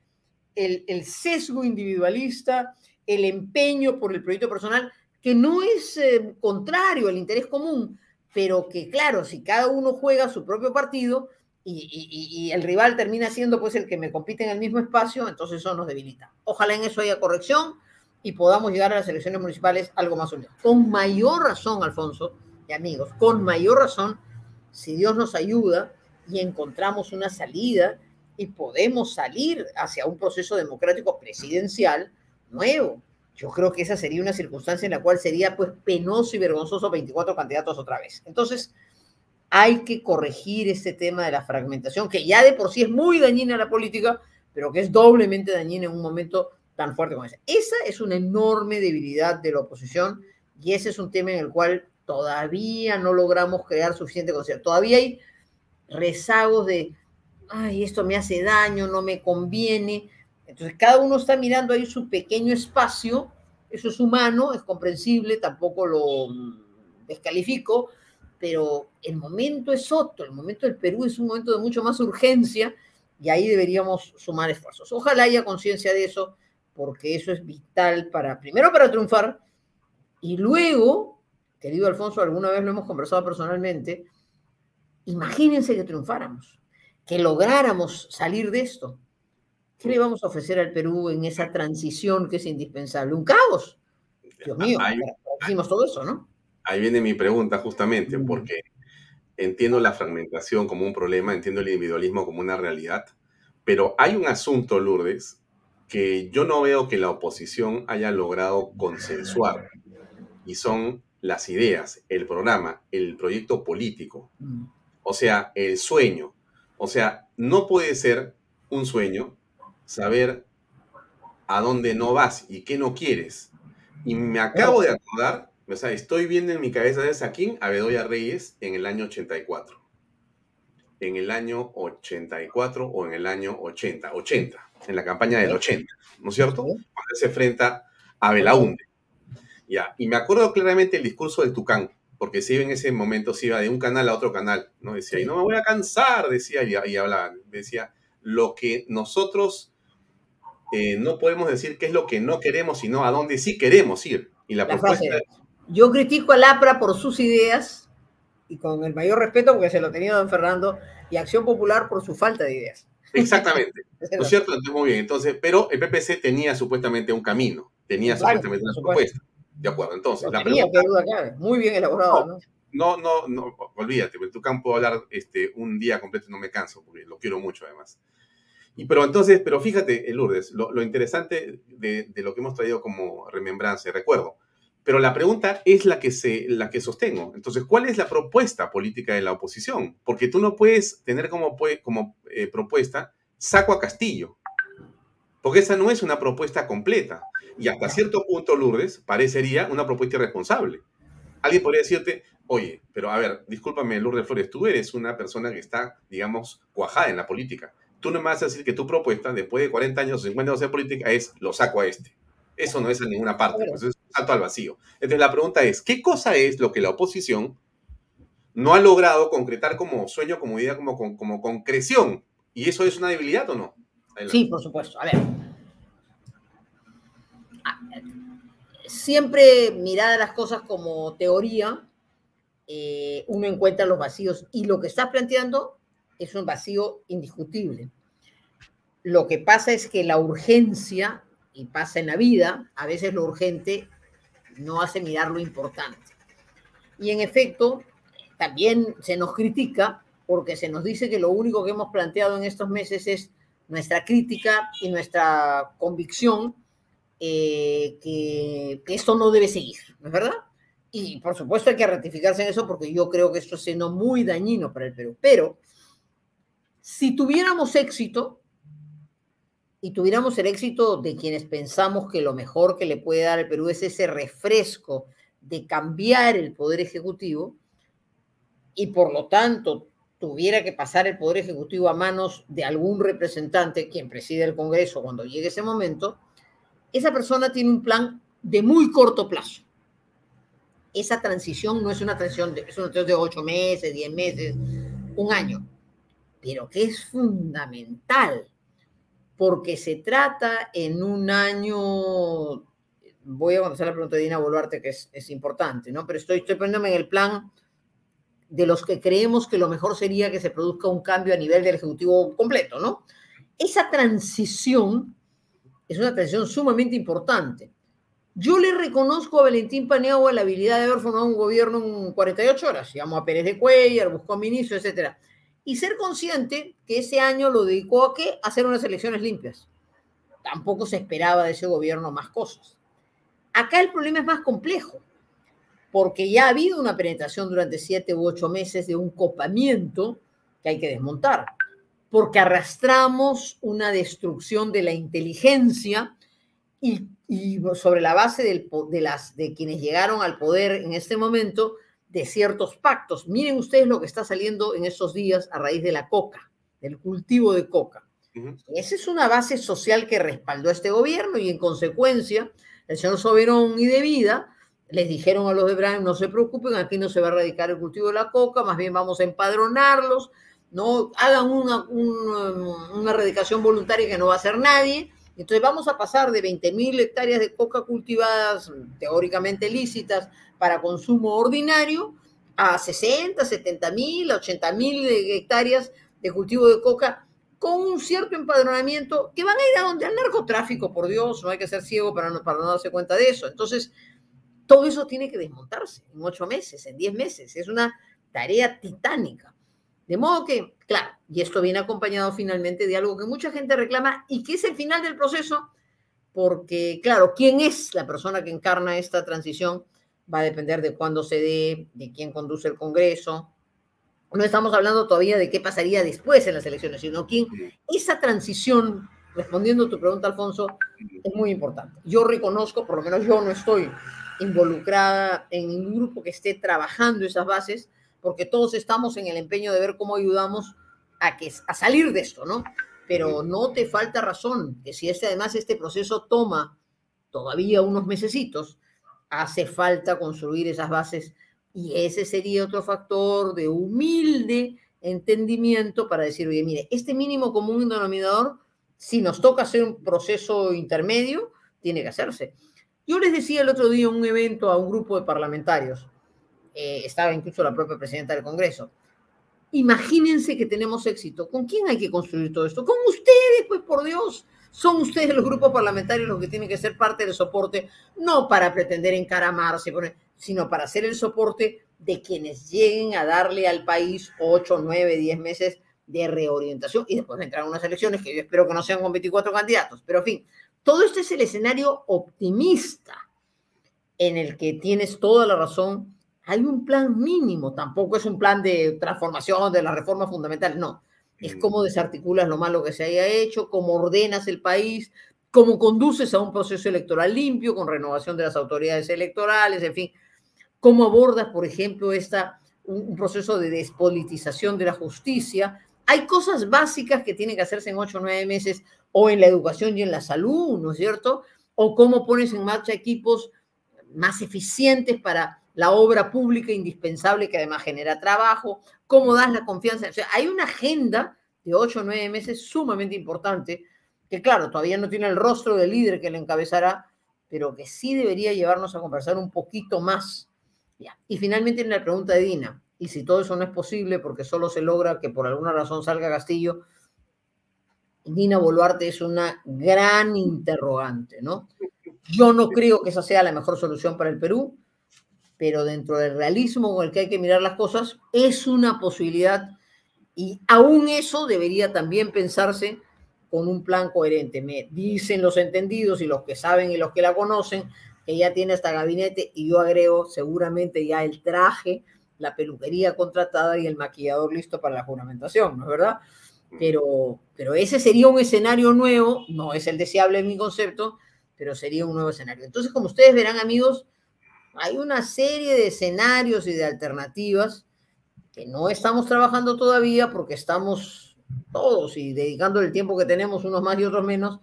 el, el sesgo individualista, el empeño por el proyecto personal, que no es eh, contrario al interés común, pero que claro, si cada uno juega su propio partido y, el rival termina siendo pues el que me compite en el mismo espacio, entonces eso nos debilita. Ojalá en eso haya corrección y podamos llegar a las elecciones municipales algo más unido. Con mayor razón, Alfonso y amigos, con mayor razón, si Dios nos ayuda y encontramos una salida y podemos salir hacia un proceso democrático presidencial nuevo yo creo que esa sería una circunstancia en la cual sería pues penoso y vergonzoso 24 candidatos otra vez. Entonces, hay que corregir este tema de la fragmentación, que ya de por sí es muy dañina a la política, pero que es doblemente dañina en un momento tan fuerte como ese. Esa es una enorme debilidad de la oposición y ese es un tema en el cual todavía no logramos crear suficiente conciencia. Todavía hay rezagos de, ay, esto me hace daño, no me conviene. Entonces, cada uno está mirando ahí su pequeño espacio, eso es humano, es comprensible, tampoco lo descalifico, pero el momento es otro, el momento del Perú es un momento de mucho más urgencia y ahí deberíamos sumar esfuerzos. Ojalá haya conciencia de eso, porque eso es vital para, primero para triunfar. Y luego, querido Alfonso, alguna vez lo hemos conversado personalmente, imagínense que triunfáramos, que lográramos salir de esto ¿Qué le vamos a ofrecer al Perú en esa transición que es indispensable? ¿Un caos? Dios mío, ahí, hicimos todo eso, ¿no? Ahí viene mi pregunta justamente, porque entiendo la fragmentación como un problema, entiendo el individualismo como una realidad, pero hay un asunto, Lourdes, que yo no veo que la oposición haya logrado consensuar, y son las ideas, el programa, el proyecto político, o sea, el sueño. O sea, no puede ser un sueño saber a dónde no vas y qué no quieres. Y me acabo de acordar, o sea, estoy viendo en mi cabeza de Saquín a Bedoya Reyes en el año 84. En el año 84 o en el año 80, 80, en la campaña del 80, ¿no es cierto? Cuando se enfrenta a Belaunde. Ya, y me acuerdo claramente el discurso del Tucán, porque se iba en ese momento, se iba de un canal a otro canal, ¿no? Decía, y no me voy a cansar, decía, y, y hablaba, decía, lo que nosotros eh, no podemos decir qué es lo que no queremos, sino a dónde sí queremos ir. Y la, la propuesta... Yo critico al APRA por sus ideas, y con el mayor respeto, porque se lo tenía don Fernando, y Acción Popular por su falta de ideas. Exactamente. ¿No es cierto? Entonces, muy bien. Entonces, pero el PPC tenía supuestamente un camino, tenía supuestamente una propuesta. De acuerdo, entonces. la tenía, pregunta, Muy bien elaborado, ¿no? No, no, no, olvídate, en tu campo hablar este, un día completo no me canso, porque lo quiero mucho además. Y, pero entonces, pero fíjate, Lourdes, lo, lo interesante de, de, lo que hemos traído como remembranza y recuerdo, pero la pregunta es la que, se, la que sostengo. Entonces, ¿cuál es la propuesta política de la oposición? Porque tú no puedes tener como, como eh, propuesta saco a Castillo, porque esa no es una propuesta completa. Y hasta cierto punto, Lourdes, parecería una propuesta irresponsable. Alguien podría decirte, oye, pero a ver, discúlpame, Lourdes Flores, tú eres una persona que está, digamos, cuajada en la política. Tú no me vas a decir que tu propuesta, después de 40 años o 50 años de política, es lo saco a este. Eso no es a ninguna parte, pues es un salto al vacío. Entonces la pregunta es, ¿qué cosa es lo que la oposición no ha logrado concretar como sueño, como idea, como, como, como concreción? ¿Y eso es una debilidad o no? Sí, por supuesto. A ver, siempre mirada las cosas como teoría, eh, uno encuentra los vacíos y lo que estás planteando es un vacío indiscutible. Lo que pasa es que la urgencia, y pasa en la vida, a veces lo urgente no hace mirar lo importante. Y en efecto, también se nos critica porque se nos dice que lo único que hemos planteado en estos meses es nuestra crítica y nuestra convicción eh, que, esto no debe seguir, ¿no es verdad? Y por supuesto hay que ratificarse en eso porque yo creo que esto es siendo muy dañino para el Perú. Pero si tuviéramos éxito, y tuviéramos el éxito de quienes pensamos que lo mejor que le puede dar al Perú es ese refresco de cambiar el poder ejecutivo, y por lo tanto tuviera que pasar el poder ejecutivo a manos de algún representante, quien preside el Congreso cuando llegue ese momento, esa persona tiene un plan de muy corto plazo. Esa transición no es una transición de, es una transición de ocho meses, diez meses, un año, pero que es fundamental, porque se trata en un año, voy a contestar la pregunta de Dina Boluarte, que es, es importante, ¿no? Pero estoy, estoy poniéndome en el plan de los que creemos que lo mejor sería que se produzca un cambio a nivel del Ejecutivo completo, ¿no? Esa transición es una transición sumamente importante. Yo le reconozco a Valentín Paniagua la habilidad de haber formado un gobierno en 48 horas. Llamó a Pérez de Cuellar, buscó a ministro, etc. Y ser consciente que ese año lo dedicó a qué? Hacer unas elecciones limpias. Tampoco se esperaba de ese gobierno más cosas. Acá el problema es más complejo, porque ya ha habido una penetración durante siete u ocho meses de un copamiento que hay que desmontar porque arrastramos una destrucción de la inteligencia y, sobre la base de, las, de quienes llegaron al poder en este momento, de ciertos pactos. Miren ustedes lo que está saliendo en estos días a raíz de la coca, del cultivo de coca. Esa es una base social que respaldó a este gobierno y en consecuencia el señor Soberón y de Vida les dijeron a los de Brown, no se preocupen, aquí no se va a erradicar el cultivo de la coca, más bien vamos a empadronarlos, no hagan una, una, erradicación voluntaria que no va a hacer nadie. Entonces vamos a pasar de 20.000 hectáreas de coca cultivadas, teóricamente lícitas, para consumo ordinario, a 60, 70.000, 80.000 hectáreas de cultivo de coca con un cierto empadronamiento que van a ir a donde al narcotráfico, por Dios, no hay que ser ciego para no, para no darse cuenta de eso. Entonces, todo eso tiene que desmontarse en ocho meses, en diez meses. Es una tarea titánica. De modo que, claro, y esto viene acompañado finalmente de algo que mucha gente reclama y que es el final del proceso, porque, claro, quién es la persona que encarna esta transición va a depender de cuándo se dé, de quién conduce el Congreso. No estamos hablando todavía de qué pasaría después en las elecciones, sino quién. Esa transición, respondiendo a tu pregunta, Alfonso, es muy importante. Yo reconozco, por lo menos yo no estoy involucrada en ningún grupo que esté trabajando esas bases, porque todos estamos en el empeño de ver cómo ayudamos a, que, a salir de esto, ¿no? Pero no te falta razón, que si este, además este proceso toma todavía unos mesecitos, hace falta construir esas bases y ese sería otro factor de humilde entendimiento para decir, oye, mire, este mínimo común denominador, si nos toca hacer un proceso intermedio, tiene que hacerse. Yo les decía el otro día un evento a un grupo de parlamentarios, eh, estaba incluso la propia presidenta del Congreso. Imagínense que tenemos éxito. ¿Con quién hay que construir todo esto? Con ustedes, pues por Dios. Son ustedes los grupos parlamentarios los que tienen que ser parte del soporte, no para pretender encaramarse, sino para ser el soporte de quienes lleguen a darle al país 8, 9, 10 meses de reorientación y después entrar unas elecciones que yo espero que no sean con 24 candidatos. Pero en fin, todo este es el escenario optimista en el que tienes toda la razón. Hay un plan mínimo, tampoco es un plan de transformación de las reformas fundamentales, no. Es mm. cómo desarticulas lo malo que se haya hecho, cómo ordenas el país, cómo conduces a un proceso electoral limpio con renovación de las autoridades electorales, en fin, cómo abordas, por ejemplo, esta, un proceso de despolitización de la justicia. Hay cosas básicas que tienen que hacerse en ocho o nueve meses o en la educación y en la salud, ¿no es cierto? O cómo pones en marcha equipos más eficientes para la obra pública indispensable que además genera trabajo, cómo das la confianza. O sea, hay una agenda de ocho o nueve meses sumamente importante, que claro, todavía no tiene el rostro del líder que le encabezará, pero que sí debería llevarnos a conversar un poquito más. Y finalmente en la pregunta de Dina, y si todo eso no es posible porque solo se logra que por alguna razón salga Castillo, Dina Boluarte es una gran interrogante, ¿no? Yo no creo que esa sea la mejor solución para el Perú, pero dentro del realismo con el que hay que mirar las cosas, es una posibilidad y aún eso debería también pensarse con un plan coherente. Me dicen los entendidos y los que saben y los que la conocen que ya tiene hasta gabinete y yo agrego seguramente ya el traje, la peluquería contratada y el maquillador listo para la juramentación, ¿no es verdad? Pero, pero ese sería un escenario nuevo, no es el deseable en mi concepto, pero sería un nuevo escenario. Entonces, como ustedes verán, amigos, hay una serie de escenarios y de alternativas que no estamos trabajando todavía porque estamos todos y dedicando el tiempo que tenemos, unos más y otros menos,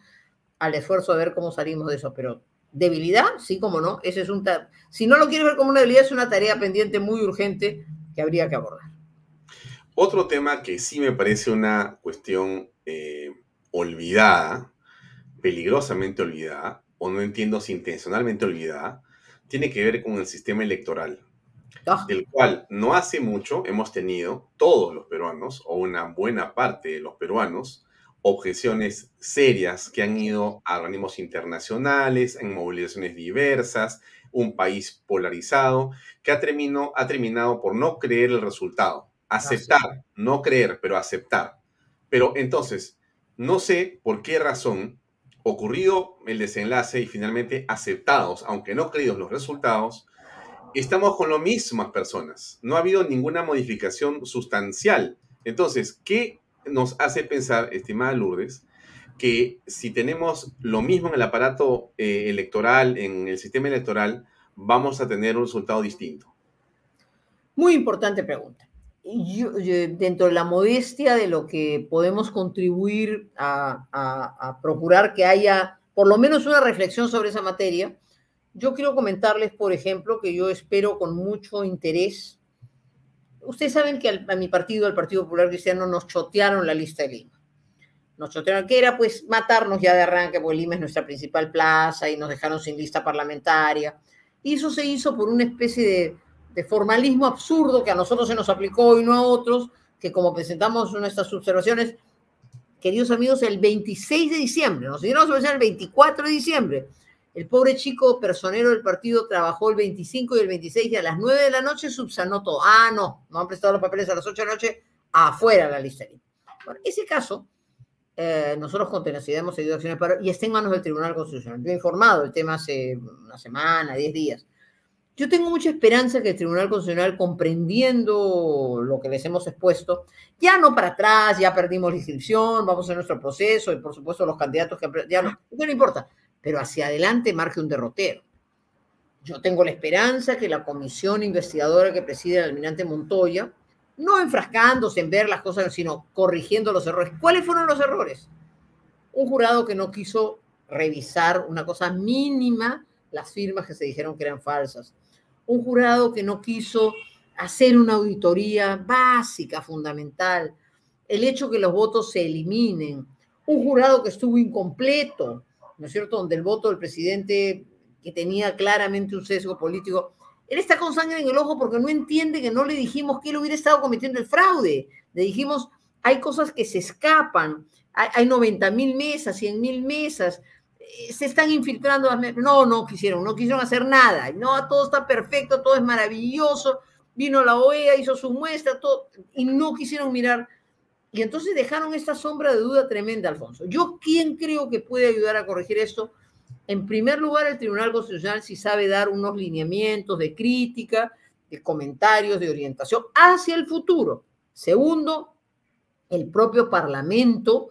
al esfuerzo de ver cómo salimos de eso. Pero debilidad, sí, como no, ese es un si no lo quieres ver como una debilidad, es una tarea pendiente muy urgente que habría que abordar. Otro tema que sí me parece una cuestión eh, olvidada, peligrosamente olvidada, o no entiendo si intencionalmente olvidada, tiene que ver con el sistema electoral, ah. del cual no hace mucho hemos tenido todos los peruanos, o una buena parte de los peruanos, objeciones serias que han ido a organismos internacionales, en movilizaciones diversas, un país polarizado, que ha, ha terminado por no creer el resultado, aceptar, no creer, pero aceptar. Pero entonces, no sé por qué razón, ocurrido el desenlace y finalmente aceptados, aunque no creídos los resultados, estamos con las mismas personas. No ha habido ninguna modificación sustancial. Entonces, ¿qué nos hace pensar, estimada Lourdes, que si tenemos lo mismo en el aparato eh, electoral, en el sistema electoral, vamos a tener un resultado distinto? Muy importante pregunta. Dentro de la modestia de lo que podemos contribuir a, a, procurar que haya por lo menos una reflexión sobre esa materia, yo quiero comentarles, por ejemplo, que yo espero con mucho interés Ustedes saben que a mi partido, al Partido Popular Cristiano, nos chotearon la lista de Lima. Nos chotearon, que era pues matarnos ya de arranque, porque Lima es nuestra principal plaza y nos dejaron sin lista parlamentaria. Y eso se hizo por una especie de, formalismo absurdo que a nosotros se nos aplicó y no a otros, que como presentamos nuestras observaciones, queridos amigos, el 26 de diciembre, nos dieron observación el 24 de diciembre, el pobre chico personero del partido trabajó el 25 y el 26 y a las 9 de la noche subsanó todo. Ah, no, no han prestado los papeles a las 8 de la noche, afuera la lista. Bueno, ese caso, eh, nosotros con tenacidad hemos seguido acciones para, y está en manos del Tribunal Constitucional. Yo he informado el tema hace una semana, 10 días. Yo tengo mucha esperanza que el Tribunal Constitucional, comprendiendo lo que les hemos expuesto, ya no para atrás, ya perdimos la inscripción, vamos a nuestro proceso y por supuesto los candidatos que ya no, no importa, pero hacia adelante marque un derrotero. Yo tengo la esperanza que la comisión investigadora que preside el almirante Montoya, no enfrascándose en ver las cosas, sino corrigiendo los errores. ¿Cuáles fueron los errores? Un jurado que no quiso revisar una cosa mínima, las firmas que se dijeron que eran falsas. Un jurado que no quiso hacer una auditoría básica, fundamental. El hecho que los votos se eliminen. Un jurado que estuvo incompleto, ¿no es cierto?, donde el voto del presidente, que tenía claramente un sesgo político, Él está con sangre en el ojo porque no entiende que no le dijimos que él hubiera estado cometiendo el fraude. Le dijimos, hay cosas que se escapan, hay, hay 90 mil mesas, 100 mil mesas, se están infiltrando. No, no quisieron, no quisieron hacer nada. No, todo está perfecto, todo es maravilloso. Vino la OEA, hizo su muestra, todo, y no quisieron mirar. Y entonces dejaron esta sombra de duda tremenda, Alfonso. Yo, ¿quién creo que puede ayudar a corregir esto? En primer lugar, el Tribunal Constitucional si sabe dar unos lineamientos de crítica, de comentarios, de orientación hacia el futuro. Segundo, el propio Parlamento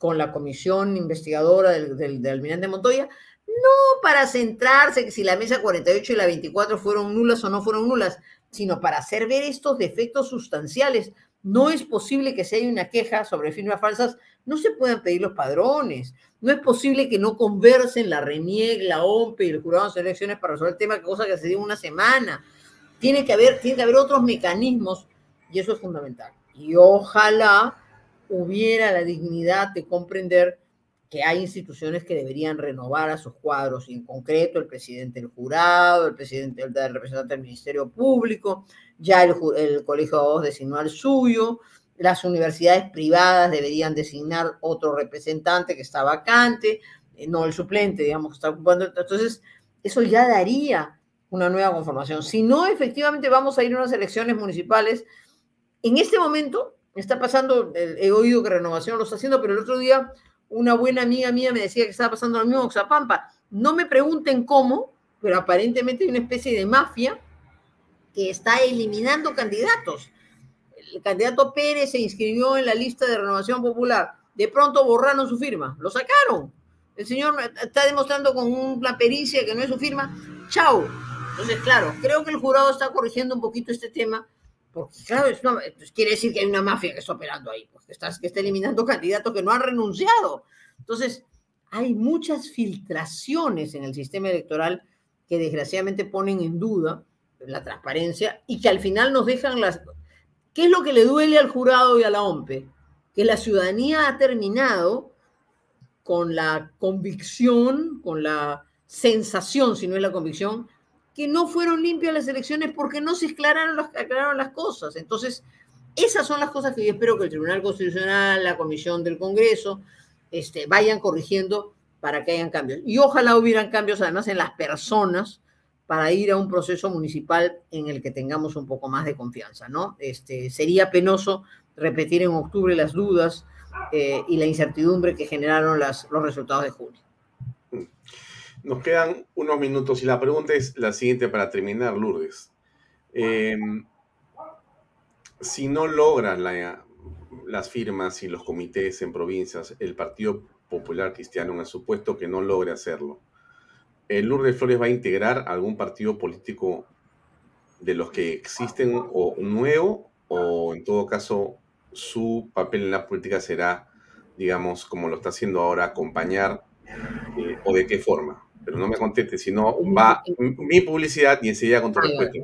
con la comisión investigadora del, del, del almirante Montoya, no para centrarse que si la mesa 48 y la 24 fueron nulas o no fueron nulas, sino para hacer ver estos defectos sustanciales. No es posible que si hay una queja sobre firmas falsas, no se puedan pedir los padrones. No es posible que no conversen la RENIEG, la OMPE y el jurado de elecciones para resolver el tema, cosa que se dio una semana. Tiene que haber, tiene que haber otros mecanismos y eso es fundamental. Y ojalá hubiera la dignidad de comprender que hay instituciones que deberían renovar a sus cuadros, y en concreto el presidente del jurado, el presidente del representante del Ministerio Público, ya el, el Colegio de Abogados designó al suyo, las universidades privadas deberían designar otro representante que está vacante, eh, no el suplente, digamos, que está ocupando. Entonces, eso ya daría una nueva conformación. Si no, efectivamente vamos a ir a unas elecciones municipales. En este momento está pasando, he oído que Renovación lo está haciendo, pero el otro día una buena amiga mía me decía que estaba pasando lo mismo en Oxapampa. No me pregunten cómo, pero aparentemente hay una especie de mafia que está eliminando candidatos. El candidato Pérez se inscribió en la lista de Renovación Popular. De pronto borraron su firma, lo sacaron. El señor está demostrando con una pericia que no es su firma. Chao. Entonces, claro, creo que el jurado está corrigiendo un poquito este tema porque, claro, es quiere decir que hay una mafia que está operando ahí, pues, que, está, que está eliminando candidatos que no han renunciado. Entonces, hay muchas filtraciones en el sistema electoral que desgraciadamente ponen en duda la transparencia y que al final nos dejan las... ¿Qué es lo que le duele al jurado y a la OMPE? Que la ciudadanía ha terminado con la convicción, con la sensación, si no es la convicción, que no fueron limpias las elecciones porque no se aclararon las, las cosas. Entonces, esas son las cosas que yo espero que el Tribunal Constitucional, la Comisión del Congreso, este, vayan corrigiendo para que hayan cambios. Y ojalá hubieran cambios además en las personas para ir a un proceso municipal en el que tengamos un poco más de confianza, ¿no? Este, sería penoso repetir en octubre las dudas eh, y la incertidumbre que generaron las, los resultados de junio. Nos quedan unos minutos y la pregunta es la siguiente para terminar, Lourdes. Eh, si no logran la, las firmas y los comités en provincias, el Partido Popular Cristiano, en supuesto que no logre hacerlo, ¿el Lourdes Flores va a integrar algún partido político de los que existen o nuevo? ¿O en todo caso su papel en la política será, digamos, como lo está haciendo ahora, acompañar eh, o de qué forma? Pero no me conteste, sino va mi publicidad y enseguida con tu respuesta.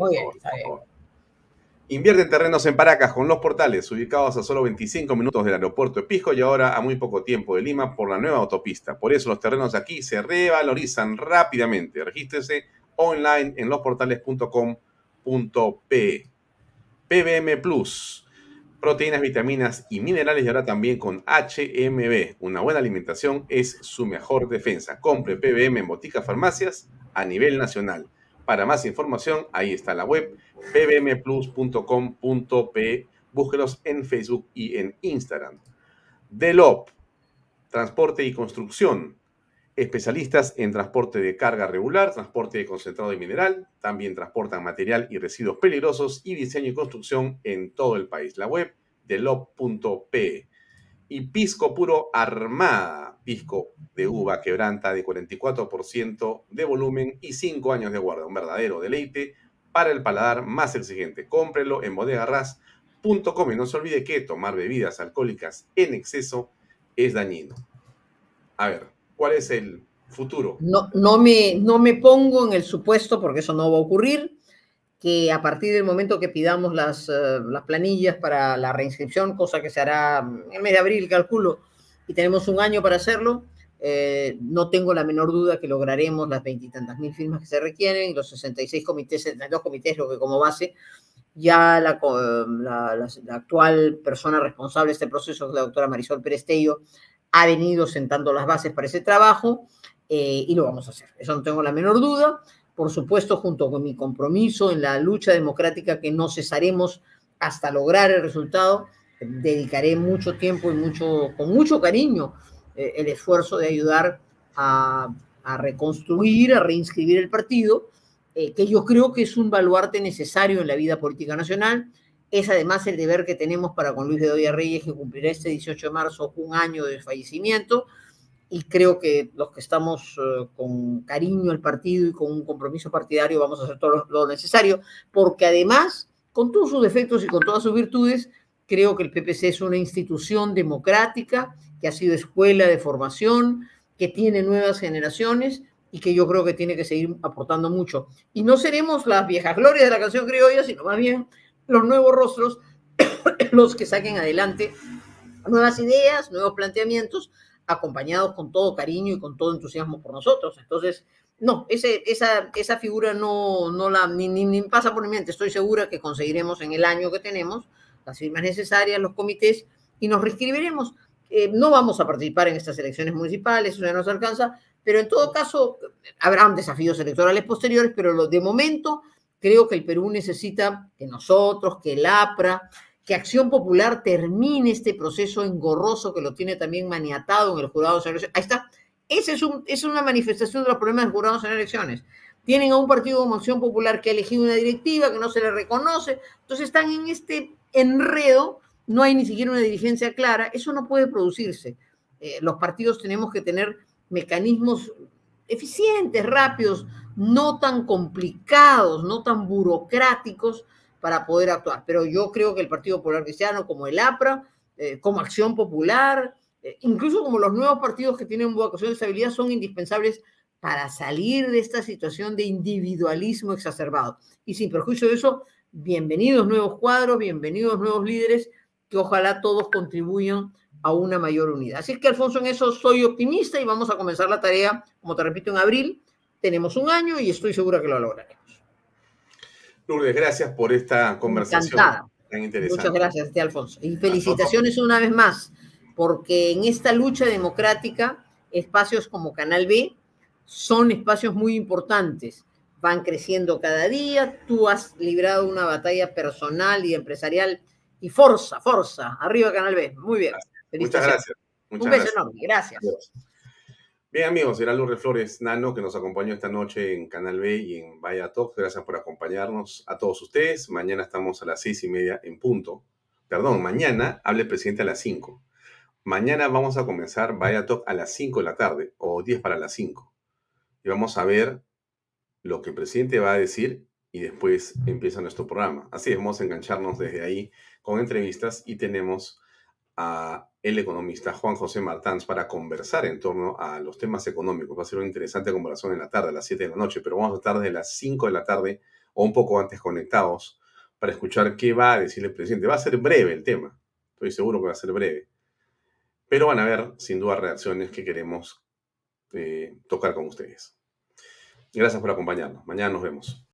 Invierte en terrenos en Paracas con los portales, ubicados a solo 25 minutos del aeropuerto de Pisco y ahora a muy poco tiempo de Lima por la nueva autopista. Por eso los terrenos aquí se revalorizan rápidamente. Regístrese online en losportales.com.pe. PBM Plus proteínas, vitaminas y minerales y ahora también con HMB. Una buena alimentación es su mejor defensa. Compre PBM en boticas farmacias a nivel nacional. Para más información, ahí está la web pbmplus.com.pe. Búsquelos en Facebook y en Instagram. Delop, transporte y construcción. Especialistas en transporte de carga regular, transporte de concentrado de mineral, también transportan material y residuos peligrosos y diseño y construcción en todo el país. La web de lo.p. Y pisco puro armada, pisco de uva quebranta de 44% de volumen y 5 años de guarda. Un verdadero deleite para el paladar más exigente. Cómprelo en bodegarras.com y no se olvide que tomar bebidas alcohólicas en exceso es dañino. A ver, ¿Cuál es el futuro? No, no, me, no me pongo en el supuesto, porque eso no va a ocurrir, que a partir del momento que pidamos las, uh, las planillas para la reinscripción, cosa que se hará en el mes de abril, calculo, y tenemos un año para hacerlo, Eh, no tengo la menor duda que lograremos las veintitantas mil firmas que se requieren los 66 comités, 72 comités, lo que como base ya la, la, la, actual persona responsable de este proceso, la doctora Marisol Perestello, ha venido sentando las bases para ese trabajo eh, y lo vamos a hacer. Eso no tengo la menor duda. Por supuesto, junto con mi compromiso en la lucha democrática que no cesaremos hasta lograr el resultado, dedicaré mucho tiempo y mucho, con mucho cariño eh, el esfuerzo de ayudar a, reconstruir, a reinscribir el partido, eh, que yo creo que es un baluarte necesario en la vida política nacional. Es además el deber que tenemos para con Luis de Doya Reyes, que cumplirá este 18 de marzo un año de fallecimiento. Y creo que los que estamos uh, con cariño al partido y con un compromiso partidario vamos a hacer todo lo, lo necesario, porque además, con todos sus defectos y con todas sus virtudes, creo que el PPC es una institución democrática que ha sido escuela de formación, que tiene nuevas generaciones y que yo creo que tiene que seguir aportando mucho. Y no seremos las viejas glorias de la canción criolla, sino más bien los nuevos rostros, los que saquen adelante nuevas ideas, nuevos planteamientos, acompañados con todo cariño y con todo entusiasmo por nosotros. Entonces, no, ese, esa, esa figura no, no la, ni, ni, ni pasa por mi mente. Estoy segura que conseguiremos en el año que tenemos las firmas necesarias, los comités, y nos reescribiremos. Eh, no vamos a participar en estas elecciones municipales, eso ya nos alcanza, pero en todo caso habrán desafíos electorales posteriores, pero de momento creo que el Perú necesita que nosotros, que el APRA, que Acción Popular termine este proceso engorroso que lo tiene también maniatado en el jurado de elecciones. Ahí está. Esa es, un, una manifestación de los problemas del jurado en elecciones. Tienen a un partido como Acción Popular que ha elegido una directiva que no se le reconoce. Entonces están en este enredo no hay ni siquiera una dirigencia clara, eso no puede producirse. Eh, los partidos tenemos que tener mecanismos eficientes, rápidos, no tan complicados, no tan burocráticos para poder actuar. Pero yo creo que el Partido Popular Cristiano, como el APRA, eh, como Acción Popular, eh, incluso como los nuevos partidos que tienen vocación de estabilidad, son indispensables para salir de esta situación de individualismo exacerbado. Y sin perjuicio de eso, bienvenidos nuevos cuadros, bienvenidos nuevos líderes, que ojalá todos contribuyan a una mayor unidad. Así que, Alfonso, en eso soy optimista y vamos a comenzar la tarea, como te repito, en abril. Tenemos un año y estoy segura que lo lograremos. Lourdes, gracias por esta conversación Encantada. tan interesante. Muchas gracias, tía Alfonso. Y felicitaciones una vez más, porque en esta lucha democrática, espacios como Canal B son espacios muy importantes. Van creciendo cada día. Tú has librado una batalla personal y empresarial y Forza, Forza, arriba Canal B. Muy bien. Muchas gracias. Muchas Un beso gracias. enorme, gracias. Bien, amigos, era Lourdes Flores Nano que nos acompañó esta noche en Canal B y en Vaya Talk. Gracias por acompañarnos a todos ustedes. Mañana estamos a las seis y media en punto. Perdón, mañana hable el presidente a las cinco. Mañana vamos a comenzar Vaya Talk a las cinco de la tarde o diez para las cinco. Y vamos a ver lo que el presidente va a decir y después empieza nuestro programa. Así es, vamos a engancharnos desde ahí con entrevistas y tenemos a el economista Juan José Martans para conversar en torno a los temas económicos. Va a ser una interesante conversación en la tarde, a las 7 de la noche, pero vamos a estar desde las 5 de la tarde o un poco antes conectados para escuchar qué va a decir el presidente. Va a ser breve el tema, estoy seguro que va a ser breve, pero van a haber sin duda reacciones que queremos eh, tocar con ustedes. Gracias por acompañarnos. Mañana nos vemos.